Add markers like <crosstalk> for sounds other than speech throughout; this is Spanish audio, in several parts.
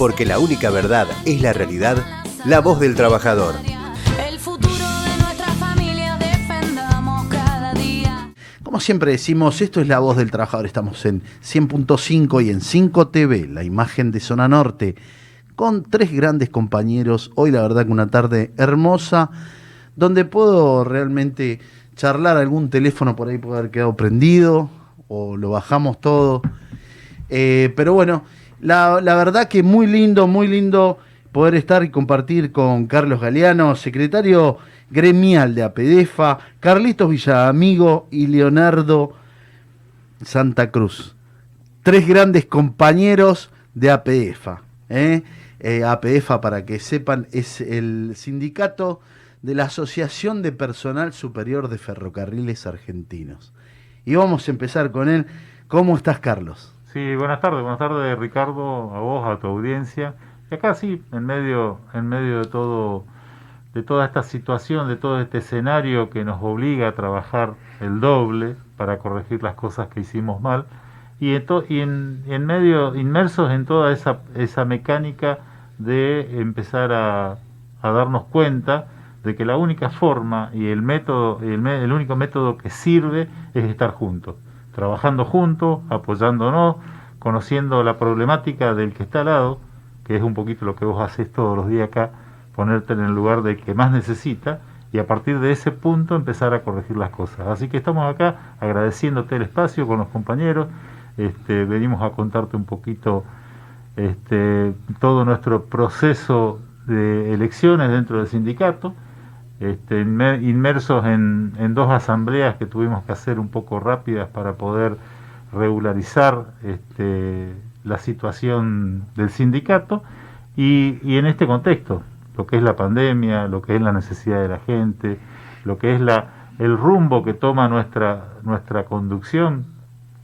porque la única verdad es la realidad, la voz del trabajador. El futuro de nuestra familia defendamos cada día. Como siempre decimos, esto es la voz del trabajador. Estamos en 100.5 y en 5 TV, la imagen de Zona Norte, con tres grandes compañeros. Hoy la verdad que una tarde hermosa, donde puedo realmente charlar algún teléfono por ahí puede haber quedado prendido o lo bajamos todo. Eh, pero bueno, la, verdad que muy lindo, muy lindo poder estar y compartir con Carlos Galeano, secretario gremial de APDEFA, Carlitos Villaamigo y Leonardo Santa Cruz. Tres grandes compañeros de APDEFA. ¿eh? Eh, para que sepan, es el sindicato de la Asociación de Personal Superior de Ferrocarriles Argentinos. Y vamos a empezar con él. ¿Cómo estás, Carlos? Sí, buenas tardes, buenas tardes Ricardo, a vos, a tu audiencia. Y acá sí, en medio, en medio de todo, de toda esta situación, de todo este escenario que nos obliga a trabajar el doble para corregir las cosas que hicimos mal, y en, to- y en, en medio, inmersos en toda esa, esa mecánica de empezar a, a darnos cuenta de que la única forma y el método, el, el único método que sirve es estar juntos, trabajando juntos, apoyándonos, conociendo la problemática del que está al lado, que es un poquito lo que vos haces todos los días acá, ponerte en el lugar del que más necesita y a partir de ese punto empezar a corregir las cosas. Así que estamos acá agradeciéndote el espacio con los compañeros, este, venimos a contarte un poquito este, todo nuestro proceso de elecciones dentro del sindicato, este, inmer- inmersos en, en dos asambleas que tuvimos que hacer un poco rápidas para poder regularizar este, la situación del sindicato y, y en este contexto, lo que es la pandemia, lo que es la necesidad de la gente, lo que es la, el rumbo que toma nuestra, nuestra conducción,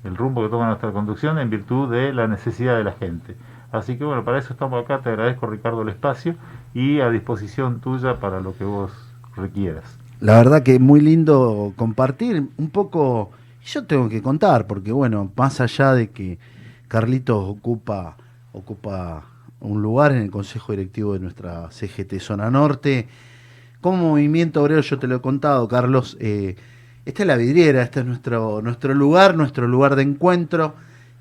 el rumbo que toma nuestra conducción en virtud de la necesidad de la gente. Así que bueno, para eso estamos acá, te agradezco Ricardo el espacio y a disposición tuya para lo que vos requieras. La verdad que muy lindo compartir un poco. Yo tengo que contar, porque bueno, más allá de que Carlitos ocupa, ocupa un lugar en el Consejo Directivo de nuestra CGT Zona Norte, como movimiento obrero, yo te lo he contado, Carlos, eh, esta es la vidriera, este es nuestro, nuestro lugar, nuestro lugar de encuentro,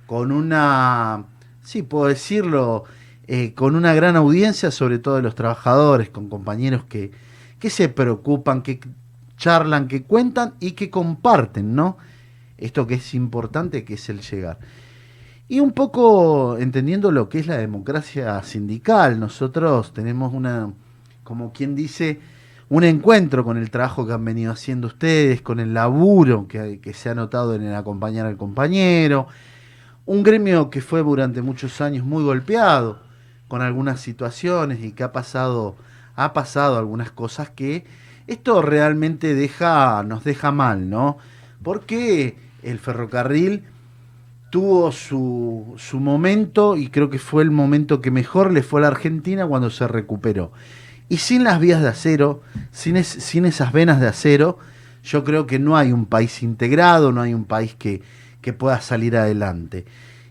con una, sí, puedo decirlo, eh, con una gran audiencia, sobre todo de los trabajadores, con compañeros que, que se preocupan, que charlan, que cuentan y que comparten, ¿no? Esto que es importante, que es el llegar. Y un poco entendiendo lo que es la democracia sindical, nosotros tenemos una, como quien dice, un encuentro con el trabajo que han venido haciendo ustedes, con el laburo que, se ha notado en el acompañar al compañero, un gremio que fue durante muchos años muy golpeado con algunas situaciones y que ha pasado, ha pasado algunas cosas que esto realmente deja, nos deja mal, ¿no? Porque el ferrocarril tuvo su, su momento y creo que fue el momento que mejor le fue a la Argentina cuando se recuperó. Y sin las vías de acero, sin, es- sin esas venas de acero, yo creo que no hay un país integrado, no hay un país que, que pueda salir adelante.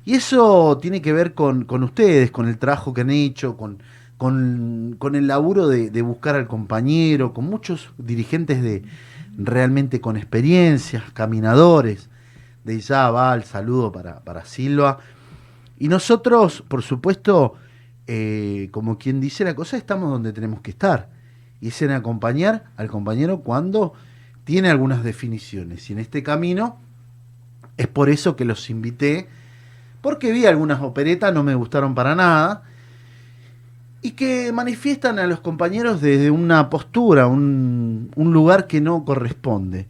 Y eso tiene que ver con, con ustedes, con el trabajo que han hecho, con, con, con el laburo de, buscar al compañero, con muchos dirigentes de realmente con experiencias, caminadores. De ya va el saludo para, para Silva. Y nosotros, por supuesto, eh, como quien dice la cosa, estamos donde tenemos que estar. Y es en acompañar al compañero cuando tiene algunas definiciones. Y en este camino es por eso que los invité, porque vi algunas operetas, no me gustaron para nada, y que manifiestan a los compañeros desde una postura, un, un lugar que no corresponde.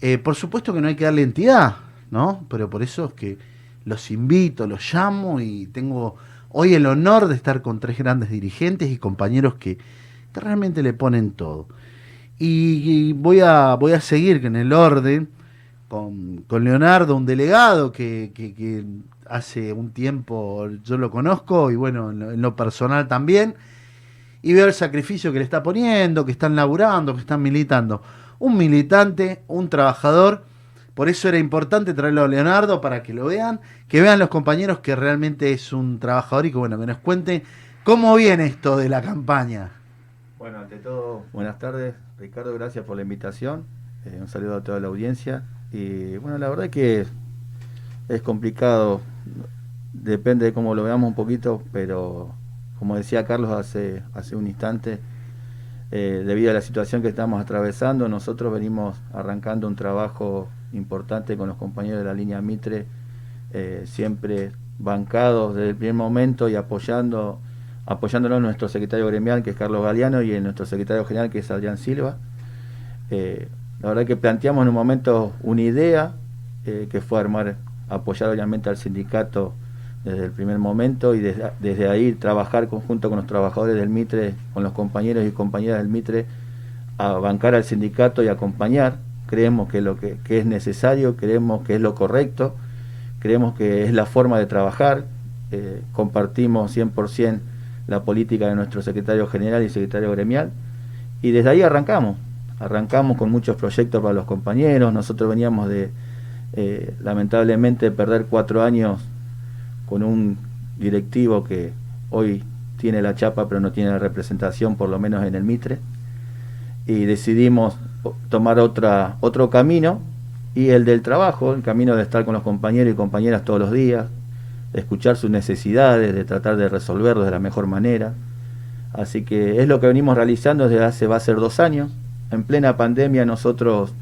Eh, por supuesto que no hay que darle entidad, ¿no? Pero por eso es que los invito, los llamo y tengo hoy el honor de estar con tres grandes dirigentes y compañeros que, realmente le ponen todo. Y, voy, a, voy a seguir en el orden con, con Leonardo, un delegado que- que hace un tiempo yo lo conozco y bueno, en lo, personal también. Y veo el sacrificio que le está poniendo, que están laburando, que están militando. Un militante, un trabajador, Por eso era importante traerlo a Leonardo para que lo vean, que vean los compañeros que realmente es un trabajador y que bueno, que nos cuente cómo viene esto de la campaña. Bueno, ante todo, buenas tardes, Ricardo, gracias por la invitación. Eh, un saludo a toda la audiencia. Y bueno, la verdad que es complicado, depende de cómo lo veamos un poquito, pero como decía Carlos hace, hace un instante, eh, debido a la situación que estamos atravesando, nosotros venimos arrancando un trabajo importante con los compañeros de la línea Mitre, eh, siempre bancados desde el primer momento y apoyando apoyándonos nuestro secretario gremial que es Carlos Galeano y en nuestro secretario general que es Adrián Silva. Eh, la verdad que planteamos en un momento una idea que fue armar, apoyar obviamente al sindicato desde el primer momento y desde, ahí trabajar conjunto con los trabajadores del Mitre, con los compañeros y compañeras del Mitre, a bancar al sindicato y acompañar. Creemos que lo que, que es necesario, creemos que es lo correcto, creemos que es la forma de trabajar, eh, compartimos 100% la política de nuestro secretario general y secretario gremial, y desde ahí arrancamos, arrancamos con muchos proyectos para los compañeros, nosotros veníamos de, eh, lamentablemente, perder cuatro años con un directivo que hoy tiene la chapa pero no tiene la representación, por lo menos en el Mitre, y decidimos tomar otra, otro camino, y el del trabajo, el camino de estar con los compañeros y compañeras todos los días, de escuchar sus necesidades, de tratar de resolverlos de la mejor manera. Así que es lo que venimos realizando desde hace, va a ser dos años. En plena pandemia nosotros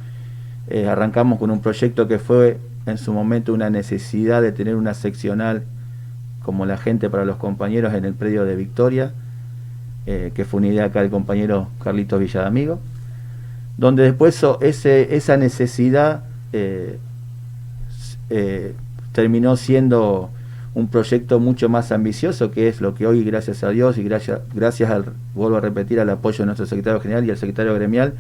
eh, arrancamos con un proyecto que fue en su momento una necesidad de tener una seccional como la gente para los compañeros en el predio de Victoria, eh, que fue una idea acá del compañero Carlitos Villadamigo, donde después esa necesidad eh, terminó siendo un proyecto mucho más ambicioso, que es lo que hoy, gracias a Dios y gracias, gracias al, vuelvo a repetir, al apoyo de nuestro secretario general y al secretario gremial,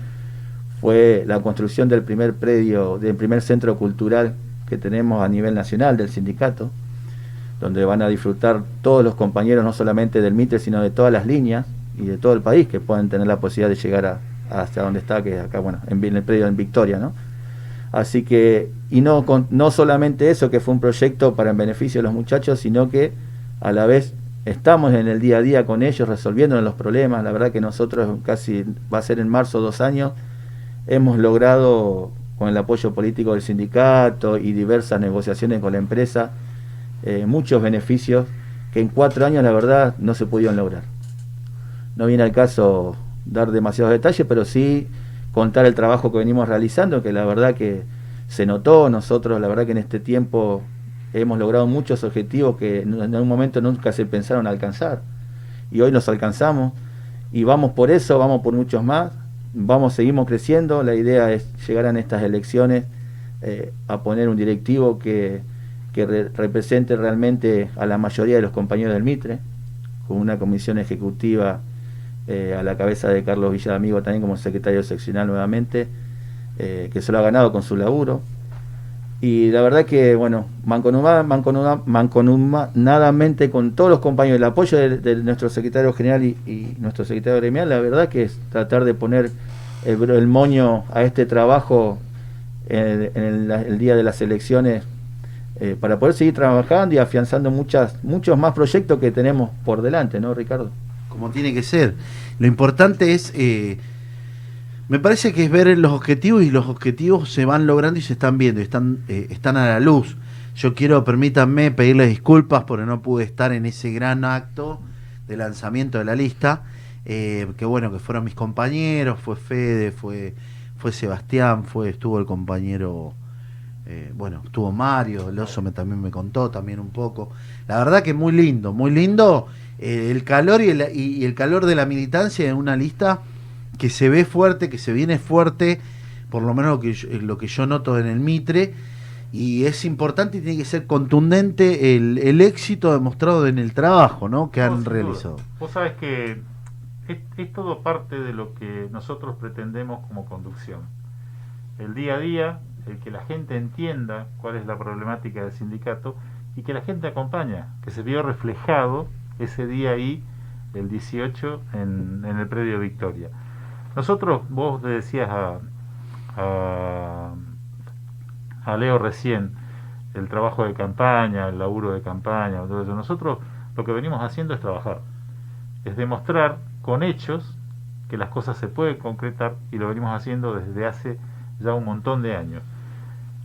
fue la construcción del primer predio, del primer centro cultural que tenemos a nivel nacional del sindicato, donde van a disfrutar todos los compañeros, no solamente del MITRE, sino de todas las líneas y de todo el país, que puedan tener la posibilidad de llegar a, hasta donde está, que es acá, bueno, en, en el predio en Victoria, ¿no? Así que, y no, con, no solamente eso, que fue un proyecto para el beneficio de los muchachos, sino que a la vez estamos en el día a día con ellos, resolviendo los problemas. La verdad que nosotros casi, va a ser en marzo dos años, hemos logrado, con el apoyo político del sindicato y diversas negociaciones con la empresa, eh, muchos beneficios que en cuatro años la verdad no se pudieron lograr. No viene al caso dar demasiados detalles, pero sí contar el trabajo que venimos realizando, que la verdad que se notó, nosotros la verdad que en este tiempo hemos logrado muchos objetivos que en un momento nunca se pensaron alcanzar. Y hoy los alcanzamos y vamos por eso, vamos por muchos más, vamos, seguimos creciendo, la idea es llegar a estas elecciones eh, a poner un directivo que, que re represente realmente a la mayoría de los compañeros del Mitre, con una comisión ejecutiva eh, a la cabeza de Carlos Villadamigo también como secretario seccional nuevamente, eh, que se lo ha ganado con su laburo. Y la verdad que, bueno, mancomunadamente con todos los compañeros, el apoyo de, nuestro secretario general y, nuestro secretario gremial, la verdad que es tratar de poner el, moño a este trabajo en, en el, el, día de las elecciones eh, para poder seguir trabajando y afianzando muchas, muchos más proyectos que tenemos por delante, ¿no, Ricardo? como tiene que ser. Lo importante es, eh, me parece que es ver los objetivos y los objetivos se van logrando y se están viendo, están, eh, están a la luz. Yo quiero, permítanme, pedirles disculpas porque no pude estar en ese gran acto de lanzamiento de la lista. Eh, que bueno, que fueron mis compañeros, fue Fede, fue, fue Sebastián, fue, estuvo el compañero, eh, bueno, estuvo Mario, el oso me, también me contó también un poco. La verdad que muy lindo, muy lindo el calor y el, y el, calor de la militancia en una lista que se ve fuerte, que se viene fuerte, por lo menos lo que yo, lo que yo noto en el Mitre, y es importante y tiene que ser contundente el, el éxito demostrado en el trabajo ¿no? que han realizado. Vos sabés que es, es, todo parte de lo que nosotros pretendemos como conducción. El día a día, el que la gente entienda cuál es la problemática del sindicato y que la gente acompaña, que se vio reflejado ese día ahí, el 18, en, en el predio Victoria. Nosotros, vos le decías a, a, Leo recién, el trabajo de campaña, el laburo de campaña, todo eso. Nosotros lo que venimos haciendo es trabajar, es demostrar con hechos que las cosas se pueden concretar y lo venimos haciendo desde hace ya un montón de años.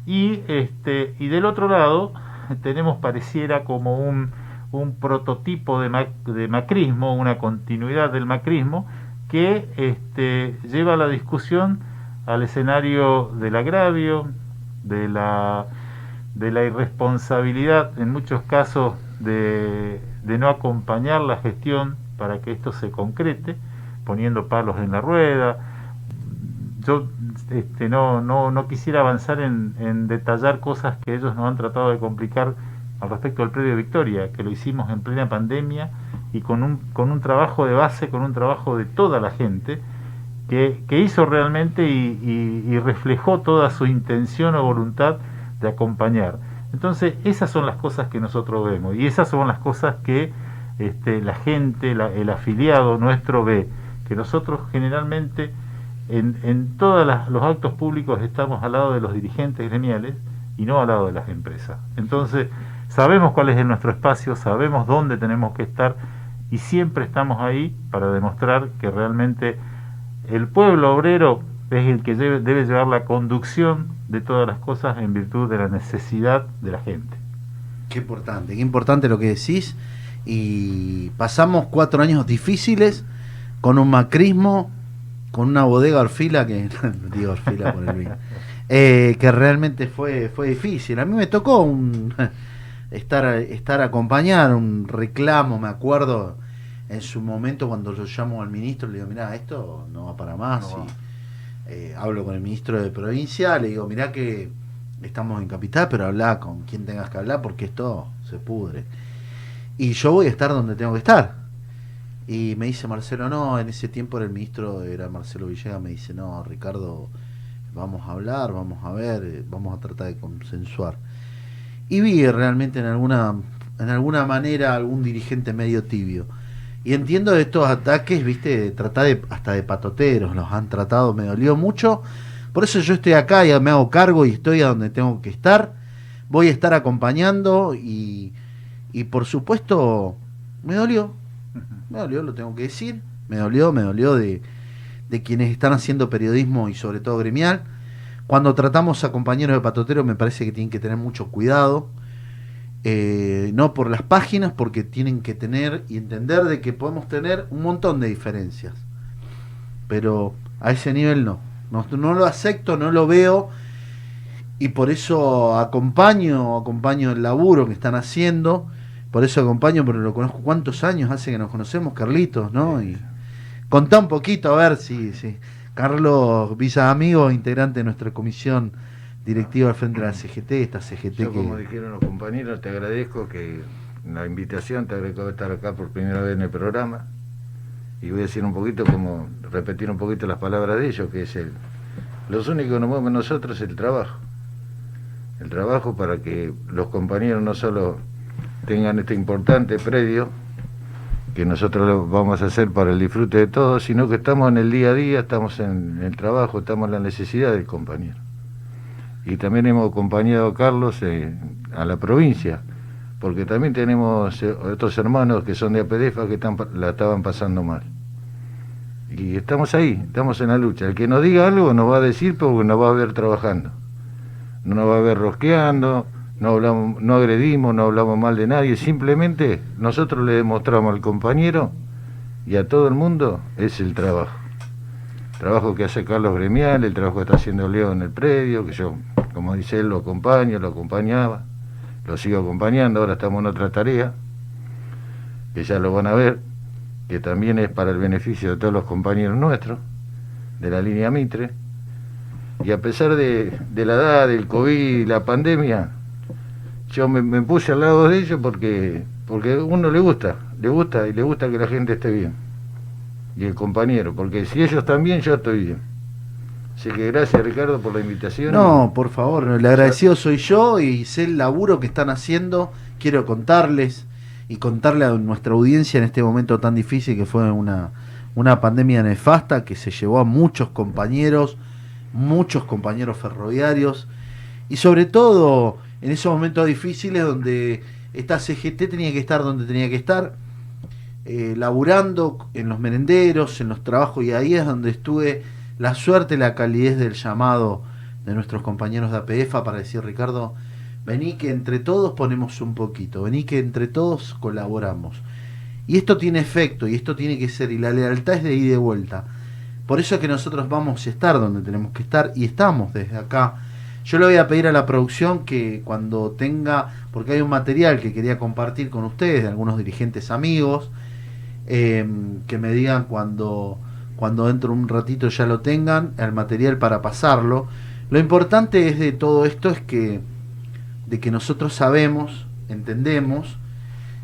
Y, este, y del otro lado tenemos pareciera como un, un prototipo de, de macrismo, una continuidad del macrismo, que este, lleva la discusión al escenario del agravio, de la, de la irresponsabilidad, en muchos casos, de, de no acompañar la gestión para que esto se concrete, poniendo palos en la rueda. Yo este, no, no, no quisiera avanzar en, en detallar cosas que ellos nos han tratado de complicar al respecto del predio Victoria, que lo hicimos en plena pandemia y con un, con un trabajo de base, con un trabajo de toda la gente, que, que hizo realmente y, y- reflejó toda su intención o voluntad de acompañar. Entonces, esas son las cosas que nosotros vemos y esas son las cosas que este, la gente, la- el afiliado nuestro ve, que nosotros generalmente en, en todos los actos públicos estamos al lado de los dirigentes gremiales y no al lado de las empresas. Entonces, sabemos cuál es nuestro espacio, sabemos dónde tenemos que estar y siempre estamos ahí para demostrar que realmente el pueblo obrero es el que debe, llevar la conducción de todas las cosas en virtud de la necesidad de la gente. Qué importante, qué importante lo que decís. Y pasamos cuatro años difíciles con un macrismo, con una bodega orfila que, <laughs> digo orfila por el vino, <laughs> eh, que realmente fue, fue difícil. A mí me tocó un, estar, estar a acompañar un reclamo, me acuerdo en su momento cuando yo llamo al ministro, le digo, mira, esto no va para más. No va. y, eh, hablo con el ministro de provincia, le digo, mirá que estamos en capital, pero habla con quien tengas que hablar porque esto se pudre. Y yo voy a estar donde tengo que estar. Y me dice Marcelo, no, en ese tiempo era el ministro, era Marcelo Villegas, me dice, no, Ricardo, vamos a hablar, vamos a ver, vamos a tratar de consensuar. Y vi realmente en alguna, en alguna manera algún dirigente medio tibio. Y entiendo de estos ataques, viste, tratar de, hasta de patoteros, los han tratado, me dolió mucho. Por eso yo estoy acá y me hago cargo y estoy a donde tengo que estar. Voy a estar acompañando y, y por supuesto me dolió, me dolió, lo tengo que decir, me dolió, me dolió de, de quienes están haciendo periodismo y sobre todo gremial. Cuando tratamos a compañeros de patotero me parece que tienen que tener mucho cuidado, eh, no por las páginas, porque tienen que tener y entender de que podemos tener un montón de diferencias, pero a ese nivel no, no, no lo acepto, no lo veo y por eso acompaño, acompaño el laburo que están haciendo, por eso acompaño, pero lo conozco cuántos años hace que nos conocemos, Carlitos, ¿no? Y contá un poquito, a ver si, si Carlos Visa Amigo, integrante de nuestra comisión directiva al frente de la CGT, esta CGT Yo, como que dijeron los compañeros, te agradezco que la invitación, te agradezco estar acá por primera vez en el programa. Y voy a decir un poquito, como repetir un poquito las palabras de ellos, que es el. Los únicos que nos mueven nosotros es el trabajo. El trabajo para que los compañeros no solo tengan este importante predio, que nosotros lo vamos a hacer para el disfrute de todos, sino que estamos en el día a día, estamos en el trabajo, estamos en la necesidad del compañero y también hemos acompañado a Carlos eh, a la provincia, porque también tenemos eh, otros hermanos que son de APDEFA que la estaban pasando mal. Y estamos ahí, estamos en la lucha. El que nos diga algo nos va a decir porque nos va a ver trabajando. No nos va a ver rosqueando, no, hablamos, no agredimos, no hablamos mal de nadie, simplemente nosotros le demostramos al compañero y a todo el mundo es el trabajo. Trabajo que hace Carlos Gremial, el trabajo que está haciendo Leo en el predio, que yo, como dice él, lo acompaño, lo acompañaba, lo sigo acompañando, ahora estamos en otra tarea, que ya lo van a ver, que también es para el beneficio de todos los compañeros nuestros, de la línea Mitre, y a pesar de, de la edad, del COVID la pandemia, yo me, puse al lado de ellos porque, porque a uno le gusta, le gusta y le gusta que la gente esté bien y el compañero, porque si ellos están bien, yo estoy bien. Así que gracias Ricardo por la invitación. No, por favor, el agradecido soy yo y sé el laburo que están haciendo. Quiero contarles y contarle a nuestra audiencia en este momento tan difícil que fue una, una pandemia nefasta que se llevó a muchos compañeros, muchos compañeros ferroviarios y sobre todo en esos momentos difíciles donde esta CGT tenía que estar donde tenía que estar, eh, laburando en los merenderos, en los trabajos, y ahí es donde estuve la suerte, la calidez del llamado de nuestros compañeros de APF para decir, Ricardo, vení que entre todos ponemos un poquito, vení que entre todos colaboramos. Y esto tiene efecto, y esto tiene que ser, y la lealtad es de ida y de vuelta. Por eso es que nosotros vamos a estar donde tenemos que estar, y estamos desde acá. Yo le voy a pedir a la producción que cuando tenga, porque hay un material que quería compartir con ustedes, de algunos dirigentes amigos, eh, que me digan cuando, cuando dentro de un ratito ya lo tengan, el material para pasarlo. Lo importante es de todo esto es que, de que nosotros sabemos, entendemos,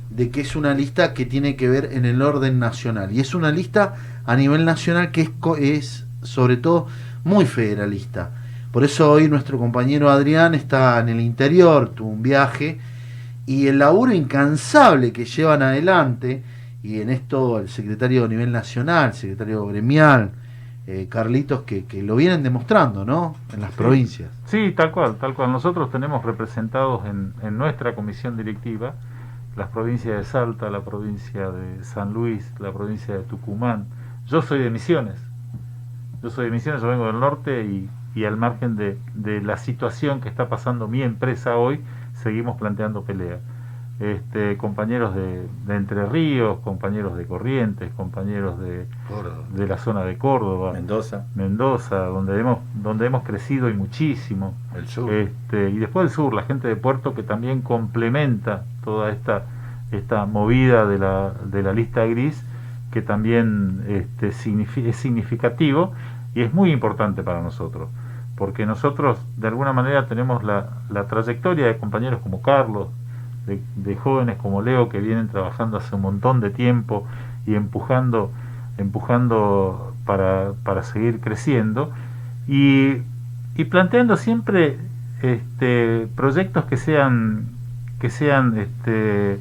de que es una lista que tiene que ver en el orden nacional. Y es una lista a nivel nacional que es, es sobre todo muy federalista. Por eso hoy nuestro compañero Adrián está en el interior, tuvo un viaje, y el laburo incansable que llevan adelante, y en esto el secretario a nivel nacional, secretario gremial, eh, Carlitos, que, que lo vienen demostrando, ¿no? En las Sí. provincias. Sí, tal cual, tal cual. Nosotros tenemos representados en, en nuestra comisión directiva las provincias de Salta, la provincia de San Luis, la provincia de Tucumán. Yo soy de Misiones. Yo soy de Misiones, yo vengo del norte y, y al margen de, de la situación que está pasando mi empresa hoy, seguimos planteando pelea. Este, compañeros de, de Entre Ríos, compañeros de Corrientes, compañeros de, de la zona de Córdoba, Mendoza. Mendoza, donde hemos, donde hemos crecido y muchísimo. El sur. Este, y después el sur, la gente de Puerto que también complementa toda esta, esta movida de la, de la lista gris, que también este, signifi- es significativo y es muy importante para nosotros, porque nosotros de alguna manera tenemos la, la trayectoria de compañeros como Carlos, de, jóvenes como Leo que vienen trabajando hace un montón de tiempo y empujando, empujando para, para seguir creciendo y, y planteando siempre este, proyectos que sean que sean este,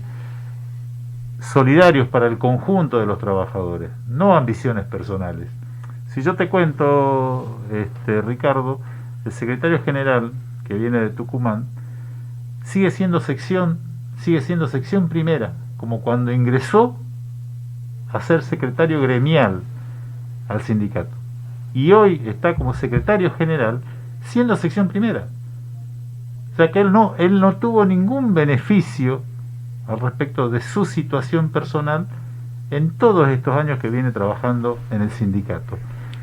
solidarios para el conjunto de los trabajadores, no ambiciones personales. Si yo te cuento, este, Ricardo, el secretario general que viene de Tucumán sigue siendo sección, sigue siendo sección primera, como cuando ingresó a ser secretario gremial al sindicato. Y hoy está como secretario general siendo sección primera. O sea que él no, él no tuvo ningún beneficio al respecto de su situación personal en todos estos años que viene trabajando en el sindicato.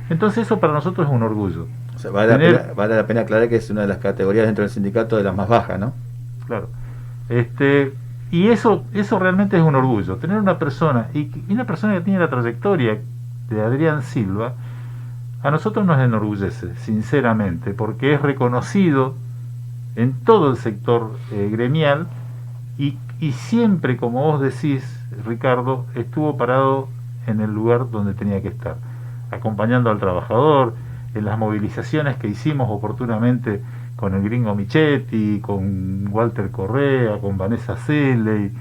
Entonces eso para nosotros es un orgullo. O sea, vale, Tener- la pena, vale la pena aclarar que es una de las categorías dentro del sindicato de las más bajas, ¿no? Claro. Este, y eso, eso realmente es un orgullo. Tener una persona, y, y una persona que tiene la trayectoria de Adrián Silva, a nosotros nos enorgullece, sinceramente, porque es reconocido en todo el sector eh, gremial y, y siempre, como vos decís, Ricardo, estuvo parado en el lugar donde tenía que estar, acompañando al trabajador, en las movilizaciones que hicimos oportunamente con el gringo Michetti, con Walter Correa, con Vanessa Selle,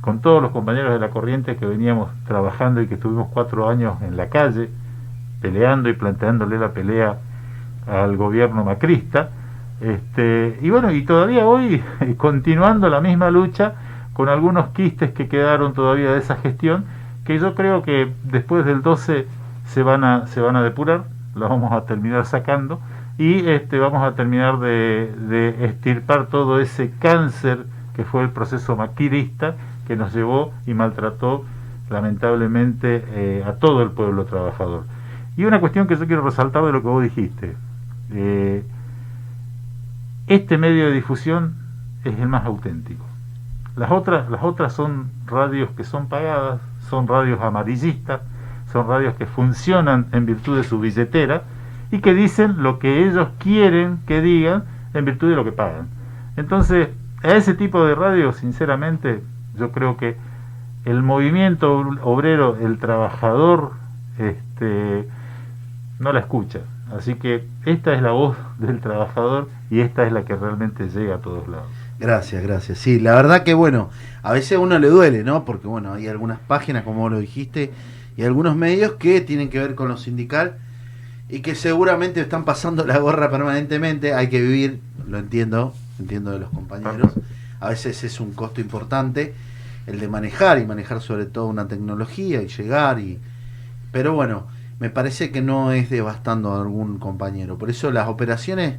con todos los compañeros de la corriente que veníamos trabajando y que estuvimos cuatro años en la calle, peleando y planteándole la pelea al gobierno macrista. Este, y bueno, y todavía hoy <laughs> continuando la misma lucha con algunos quistes que quedaron todavía de esa gestión, que yo creo que después del 12 se van a, se van a depurar, los vamos a terminar sacando y este, vamos a terminar de, de extirpar todo ese cáncer que fue el proceso maquirista que nos llevó y maltrató lamentablemente eh, a todo el pueblo trabajador. Y una cuestión que yo quiero resaltar de lo que vos dijiste. Eh, este medio de difusión es el más auténtico. Las otras, las otras son radios que son pagadas, son radios amarillistas, son radios que funcionan en virtud de su billetera y que dicen lo que ellos quieren que digan en virtud de lo que pagan. Entonces, a ese tipo de radio, sinceramente, yo creo que el movimiento obrero, el trabajador, este, no la escucha. Así que esta es la voz del trabajador y esta es la que realmente llega a todos lados. Gracias, gracias. Sí, la verdad que bueno, a veces a uno le duele, ¿no? Porque bueno, hay algunas páginas, como lo dijiste, y algunos medios que tienen que ver con lo sindical y que seguramente están pasando la gorra permanentemente. Hay que vivir, lo entiendo, entiendo de los compañeros. A veces es un costo importante el de manejar y manejar sobre todo una tecnología y llegar y pero bueno, me parece que no es devastando a algún compañero. Por eso las operaciones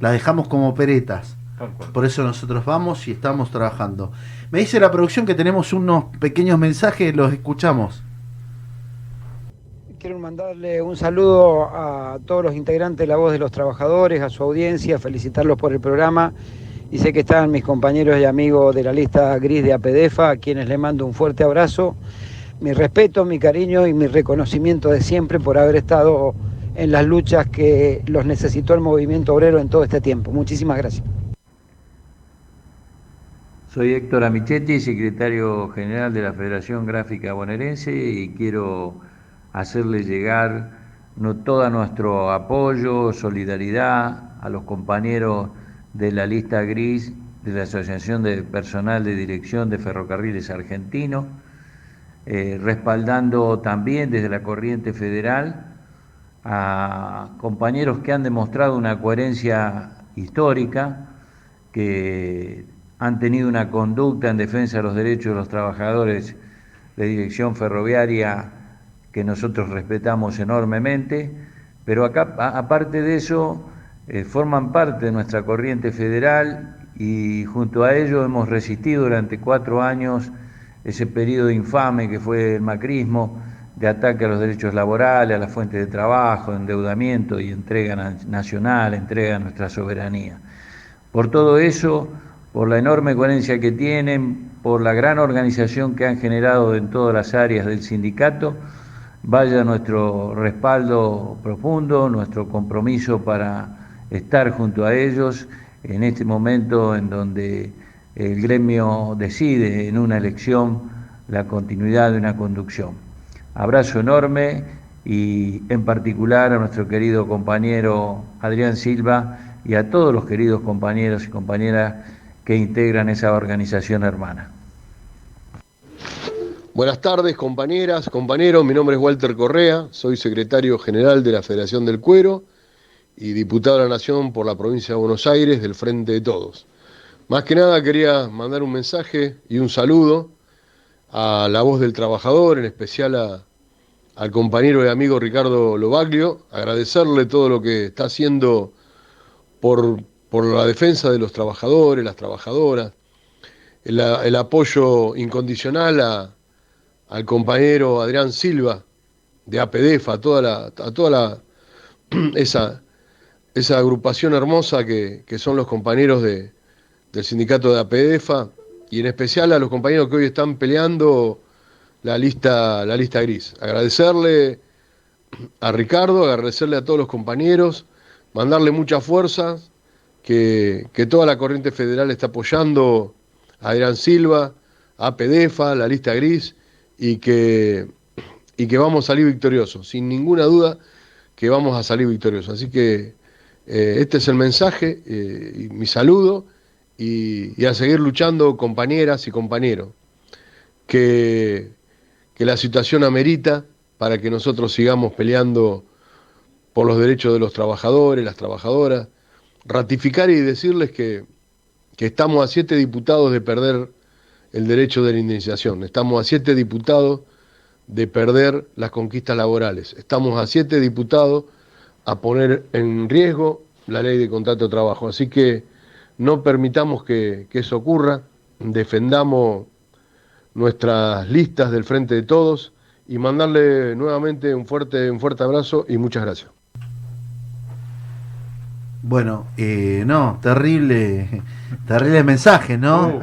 las dejamos como cual. Por eso nosotros vamos y estamos trabajando. Me dice la producción que tenemos unos pequeños mensajes, los escuchamos. Quiero mandarle un saludo a todos los integrantes de La Voz de los Trabajadores, a su audiencia, felicitarlos por el programa. Y sé que están mis compañeros y amigos de la lista gris de APDEFA, a quienes le mando un fuerte abrazo. Mi respeto, mi cariño y mi reconocimiento de siempre por haber estado en las luchas que los necesitó el movimiento obrero en todo este tiempo. Muchísimas gracias. Soy Héctor Amichetti, secretario general de la Federación Gráfica Bonaerense y quiero hacerle llegar no, todo nuestro apoyo, solidaridad a los compañeros de la lista gris de la Asociación de Personal de Dirección de Ferrocarriles Argentinos, eh, respaldando también desde la corriente federal a compañeros que han demostrado una coherencia histórica, que han tenido una conducta en defensa de los derechos de los trabajadores de dirección ferroviaria que nosotros respetamos enormemente, pero acá, aparte de eso, eh, forman parte de nuestra corriente federal y junto a ello hemos resistido durante cuatro años ese periodo infame que fue el macrismo, de ataque a los derechos laborales, a las fuentes de trabajo, endeudamiento y entrega na- nacional, entrega a nuestra soberanía. Por todo eso, por la enorme coherencia que tienen, por la gran organización que han generado en todas las áreas del sindicato, vaya nuestro respaldo profundo, nuestro compromiso para estar junto a ellos en este momento en donde el gremio decide en una elección la continuidad de una conducción. Abrazo enorme y en particular a nuestro querido compañero Adrián Silva y a todos los queridos compañeros y compañeras que integran esa organización hermana. Buenas tardes, compañeras, compañeros. Mi nombre es Walter Correa, soy secretario general de la Federación del Cuero y diputado de la Nación por la provincia de Buenos Aires del Frente de Todos. Más que nada quería mandar un mensaje y un saludo a la voz del trabajador, en especial al compañero y amigo Ricardo Lobaglio, agradecerle todo lo que está haciendo por, por la defensa de los trabajadores, las trabajadoras, el, el apoyo incondicional a, al compañero Adrián Silva de APDEF, a toda la, a toda la <clears throat> esa, esa agrupación hermosa que, que son los compañeros de, del sindicato de APDEFA y en especial a los compañeros que hoy están peleando la lista, la lista gris. Agradecerle a Ricardo, agradecerle a todos los compañeros, mandarle mucha fuerza, que, que toda la corriente federal está apoyando a Adrián Silva, a APDEFA, la lista gris, y que, y que vamos a salir victoriosos, sin ninguna duda que vamos a salir victoriosos. Así que eh, este es el mensaje, eh, y mi saludo, y, y a seguir luchando compañeras y compañeros, que, que la situación amerita para que nosotros sigamos peleando por los derechos de los trabajadores, las trabajadoras, ratificar y decirles que, que estamos a siete diputados de perder el derecho de la indemnización, estamos a siete diputados de perder las conquistas laborales, estamos a siete diputados a poner en riesgo la ley de contrato de trabajo. Así que no permitamos que, eso ocurra, defendamos nuestras listas del frente de todos y mandarle nuevamente un fuerte, un fuerte abrazo y muchas gracias. Bueno, eh, no, terrible, terrible mensaje, ¿no?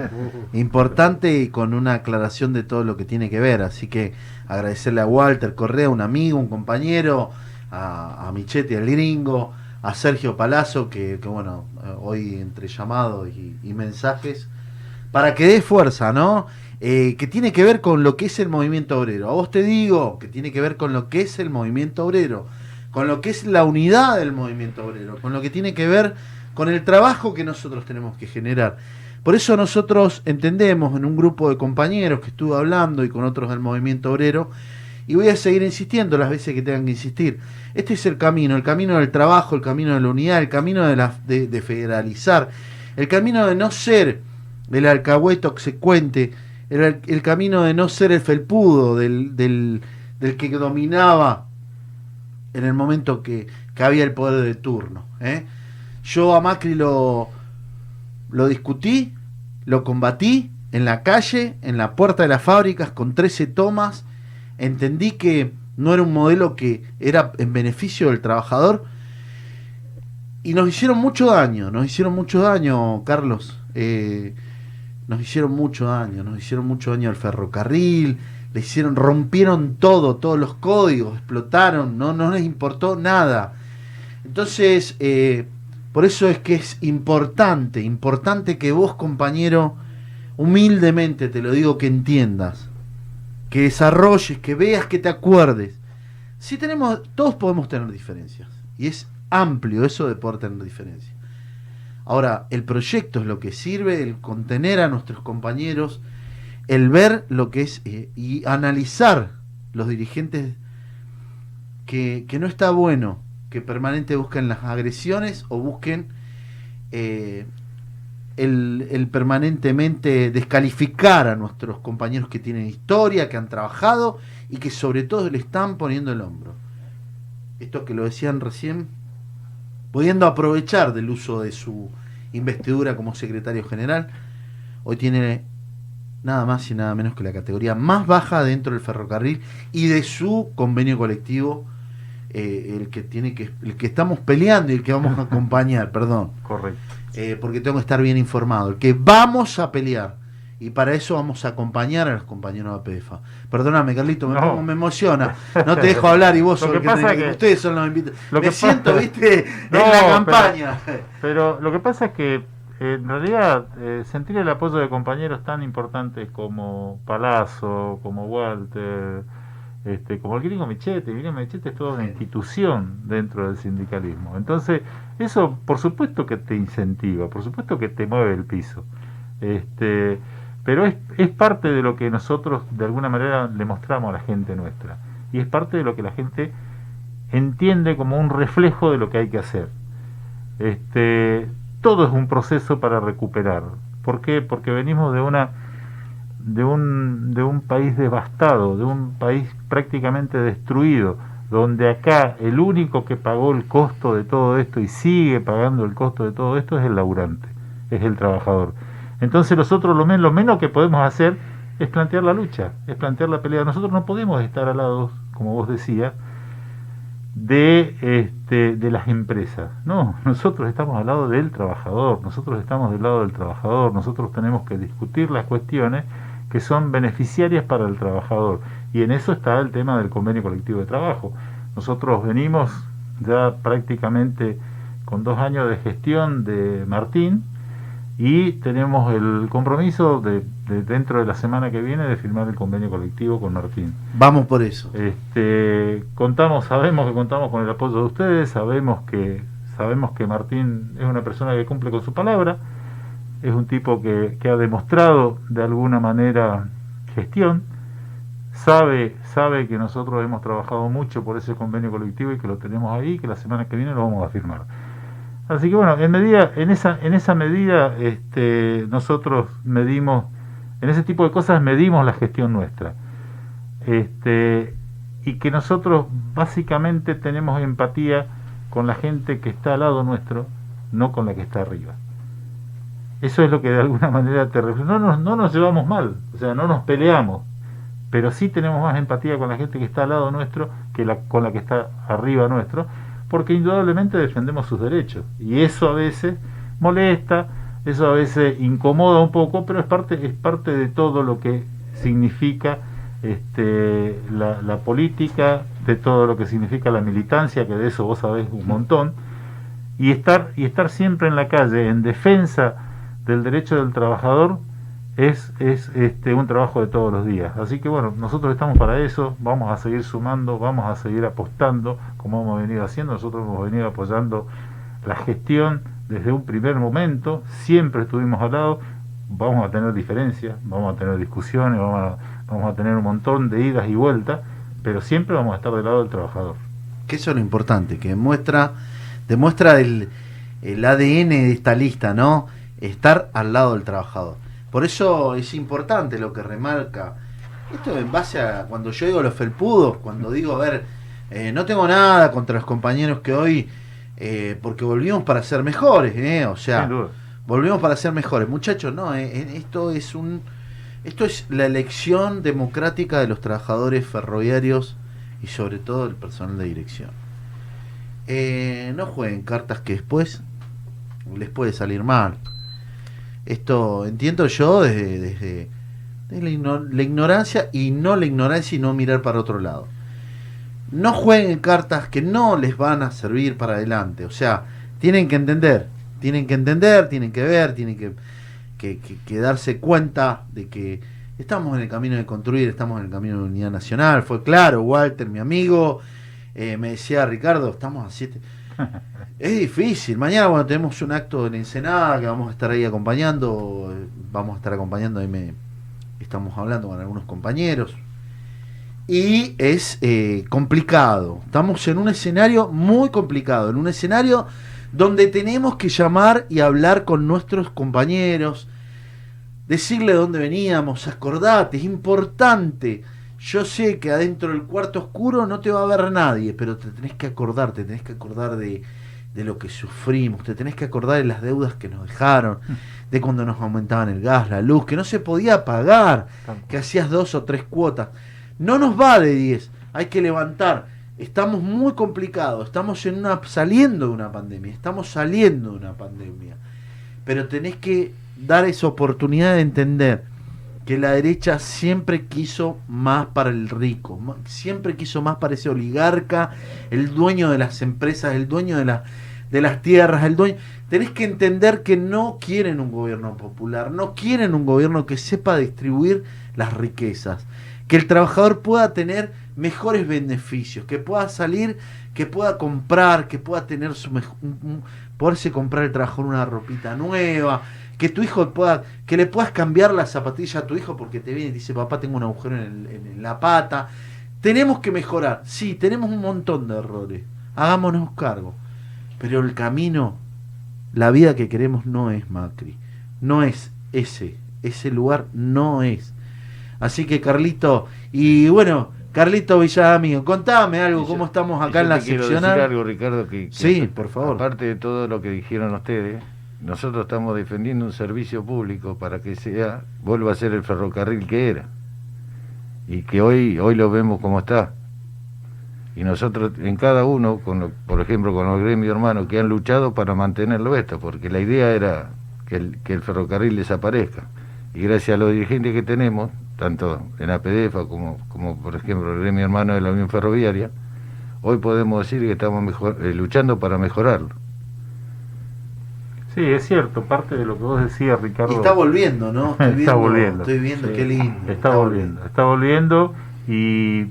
Importante y con una aclaración de todo lo que tiene que ver. Así que agradecerle a Walter Correa, un amigo, un compañero, a, a Michetti, el gringo, a Sergio Palazzo, que, que bueno, eh, hoy entre llamados y, y mensajes, para que dé fuerza, ¿no? Eh, que tiene que ver con lo que es el movimiento obrero. A vos te digo que tiene que ver con lo que es el movimiento obrero, con lo que es la unidad del movimiento obrero, con lo que tiene que ver con el trabajo que nosotros tenemos que generar. Por eso nosotros entendemos en un grupo de compañeros que estuve hablando y con otros del movimiento obrero, y voy a seguir insistiendo las veces que tengan que insistir. Este es el camino, el camino del trabajo, el camino de la unidad, el camino de, la, de, de federalizar, el camino de no ser el alcahueto obsecuente, el, el camino de no ser el felpudo del, del, del que dominaba en el momento que, que había el poder de turno. ¿eh? Yo a Macri lo, lo discutí, lo combatí en la calle, en la puerta de las fábricas, con 13 tomas. Entendí que no era un modelo que era en beneficio del trabajador. Y nos hicieron mucho daño, nos hicieron mucho daño, Carlos. Eh, nos hicieron mucho daño, nos hicieron mucho daño al ferrocarril, le hicieron, rompieron todo, todos los códigos, explotaron, no, no les importó nada. Entonces, eh, por eso es que es importante, importante que vos, compañero, humildemente te lo digo, que entiendas, que desarrolles, que veas, que te acuerdes. Si tenemos, todos podemos tener diferencias, y es amplio eso de poder tener diferencias. Ahora, el proyecto es lo que sirve, el contener a nuestros compañeros, el ver lo que es eh, y analizar los dirigentes que, que no está bueno que permanente busquen las agresiones o busquen eh, el, el, permanentemente descalificar a nuestros compañeros que tienen historia, que han trabajado y que sobre todo le están poniendo el hombro. Esto que lo decían recién, pudiendo aprovechar del uso de su investidura como secretario general, hoy tiene nada más y nada menos que la categoría más baja dentro del ferrocarril y de su convenio colectivo eh, el que tiene que el que estamos peleando y el que vamos a <laughs> acompañar, perdón. Correcto. Eh, porque tengo que estar bien informado. El que vamos a pelear. Y para eso vamos a acompañar a los compañeros de APFA. Perdóname, Carlito, me, No. pongo- me emociona. No te <laughs> dejo hablar y vos sos el que tenés que- Ustedes son los invitados. lo Me que siento, viste, No, en la campaña. Pero lo que pasa es que eh, en realidad eh, sentir el apoyo de compañeros tan importantes como Palazzo, como Walter, este, como el gringo Michete, el gringo Michete es toda una institución dentro del sindicalismo. Entonces, eso por supuesto que te incentiva, por supuesto que te mueve el piso. Este, pero es, es parte de lo que nosotros de alguna manera le mostramos a la gente nuestra. Y es parte de lo que la gente entiende como un reflejo de lo que hay que hacer. Este, todo es un proceso para recuperar. ¿Por qué? Porque venimos de una de un de un país devastado, de un país prácticamente destruido, donde acá el único que pagó el costo de todo esto y sigue pagando el costo de todo esto es el laburante, es el trabajador. Entonces nosotros lo, men- lo menos que podemos hacer es plantear la lucha, es plantear la pelea. Nosotros no podemos estar al lado, como vos decías, de, este, de las empresas. No, nosotros estamos al lado del trabajador, nosotros estamos del lado del trabajador, nosotros tenemos que discutir las cuestiones que son beneficiarias para el trabajador. Y en eso está el tema del convenio colectivo de trabajo. Nosotros venimos ya prácticamente con dos años de gestión de Martín y tenemos el compromiso de, de dentro de la semana que viene de firmar el convenio colectivo con Martín. Vamos por eso. Este, contamos, sabemos que contamos con el apoyo de ustedes, sabemos que sabemos que Martín es una persona que cumple con su palabra, es un tipo que, ha demostrado de alguna manera gestión, sabe, sabe que nosotros hemos trabajado mucho por ese convenio colectivo y que lo tenemos ahí, que la semana que viene lo vamos a firmar. Así que bueno, en medida, en esa, en esa medida, este, nosotros medimos, en ese tipo de cosas medimos la gestión nuestra. Este, y que nosotros básicamente tenemos empatía con la gente que está al lado nuestro, no con la que está arriba. Eso es lo que de alguna manera te refleja. No nos, no nos llevamos mal, o sea, no nos peleamos, pero sí tenemos más empatía con la gente que está al lado nuestro que la, con la que está arriba nuestro, porque indudablemente defendemos sus derechos. Y eso a veces molesta, eso a veces incomoda un poco, pero es parte, es parte de todo lo que significa este, la, la política, de todo lo que significa la militancia, que de eso vos sabés un montón, y estar, y estar siempre en la calle en defensa del derecho del trabajador es, es este, un trabajo de todos los días. Así que bueno, nosotros estamos para eso, vamos a seguir sumando, vamos a seguir apostando, como hemos venido haciendo, nosotros hemos venido apoyando la gestión desde un primer momento, siempre estuvimos al lado, vamos a tener diferencias, vamos a tener discusiones, vamos a, vamos a tener un montón de idas y vueltas, pero siempre vamos a estar del lado del trabajador. Que eso es lo importante, que demuestra, demuestra el, el ADN de esta lista, ¿no? Estar al lado del trabajador. Por eso es importante lo que remarca. Esto en base a cuando yo digo los felpudos, cuando digo, a ver, eh, no tengo nada contra los compañeros que hoy, eh, porque volvimos para ser mejores, ¿eh? O sea, volvemos para ser mejores. Muchachos, no, eh, esto es un esto es la elección democrática de los trabajadores ferroviarios y sobre todo el personal de dirección. Eh, no jueguen cartas que después les puede salir mal. Esto entiendo yo desde, desde, la, igno- la ignorancia y no la ignorancia y no mirar para otro lado. No jueguen cartas que no les van a servir para adelante. O sea, tienen que entender, tienen que entender, tienen que ver, tienen que, que, que- que darse cuenta de que estamos en el camino de construir, estamos en el camino de unidad nacional. Fue claro, Walter, mi amigo, eh, me decía Ricardo, estamos a siete. Es difícil. Mañana, tenemos un acto en Ensenada que vamos a estar ahí acompañando. Vamos a estar acompañando, ahí me estamos hablando con algunos compañeros. Y es eh, complicado. Estamos en un escenario muy complicado. En un escenario donde tenemos que llamar y hablar con nuestros compañeros. Decirle dónde veníamos. Acordate, es importante. Yo sé que adentro del cuarto oscuro no te va a ver nadie, pero te tenés que acordar, te tenés que acordar de, de lo que sufrimos, te tenés que acordar de las deudas que nos dejaron, de cuando nos aumentaban el gas, la luz, que no se podía pagar, que hacías dos o tres cuotas. No nos va de 10, hay que levantar. Estamos muy complicados, estamos en una, saliendo de una pandemia, estamos saliendo de una pandemia. Pero tenés que dar esa oportunidad de entender que la derecha siempre quiso más para el rico, siempre quiso más para ese oligarca, el dueño de las empresas, el dueño de, la- de las tierras, el dueño... Tenés que entender que no quieren un gobierno popular, no quieren un gobierno que sepa distribuir las riquezas, que el trabajador pueda tener mejores beneficios, que pueda salir, que pueda comprar, que pueda tener su mej- un- un- poderse comprar el trabajador una ropita nueva, que tu hijo pueda, que le puedas cambiar la zapatilla a tu hijo porque te viene y dice, papá, tengo un agujero en, el- en- en la pata. Tenemos que mejorar, sí, tenemos un montón de errores, hagámonos cargo, pero el camino, la vida que queremos no es Macri, no es ese, ese lugar no es. Así que Carlito, y bueno, Carlito Villamío, contame algo, cómo estamos acá Yo en la te quiero seccional. decir algo, Ricardo, que, que Sí, por favor. Aparte de todo lo que dijeron ustedes, nosotros estamos defendiendo un servicio público para que sea, vuelva a ser el ferrocarril que era. Y que hoy, hoy lo vemos como está. Y nosotros, en cada uno, por ejemplo, con los gremios hermanos que han luchado para mantenerlo esto, porque la idea era que el, que el ferrocarril desaparezca. Y gracias a los dirigentes que tenemos, tanto en APDEFA como, como por ejemplo, el gremio hermano de la Unión Ferroviaria, hoy podemos decir que estamos eh, luchando para mejorarlo. Sí, es cierto, parte de lo que vos decías, Ricardo. Y está volviendo, ¿no? <laughs> Estoy está viendo- volviendo. estoy viendo, Sí, qué lindo. Está, volviendo, está volviendo y,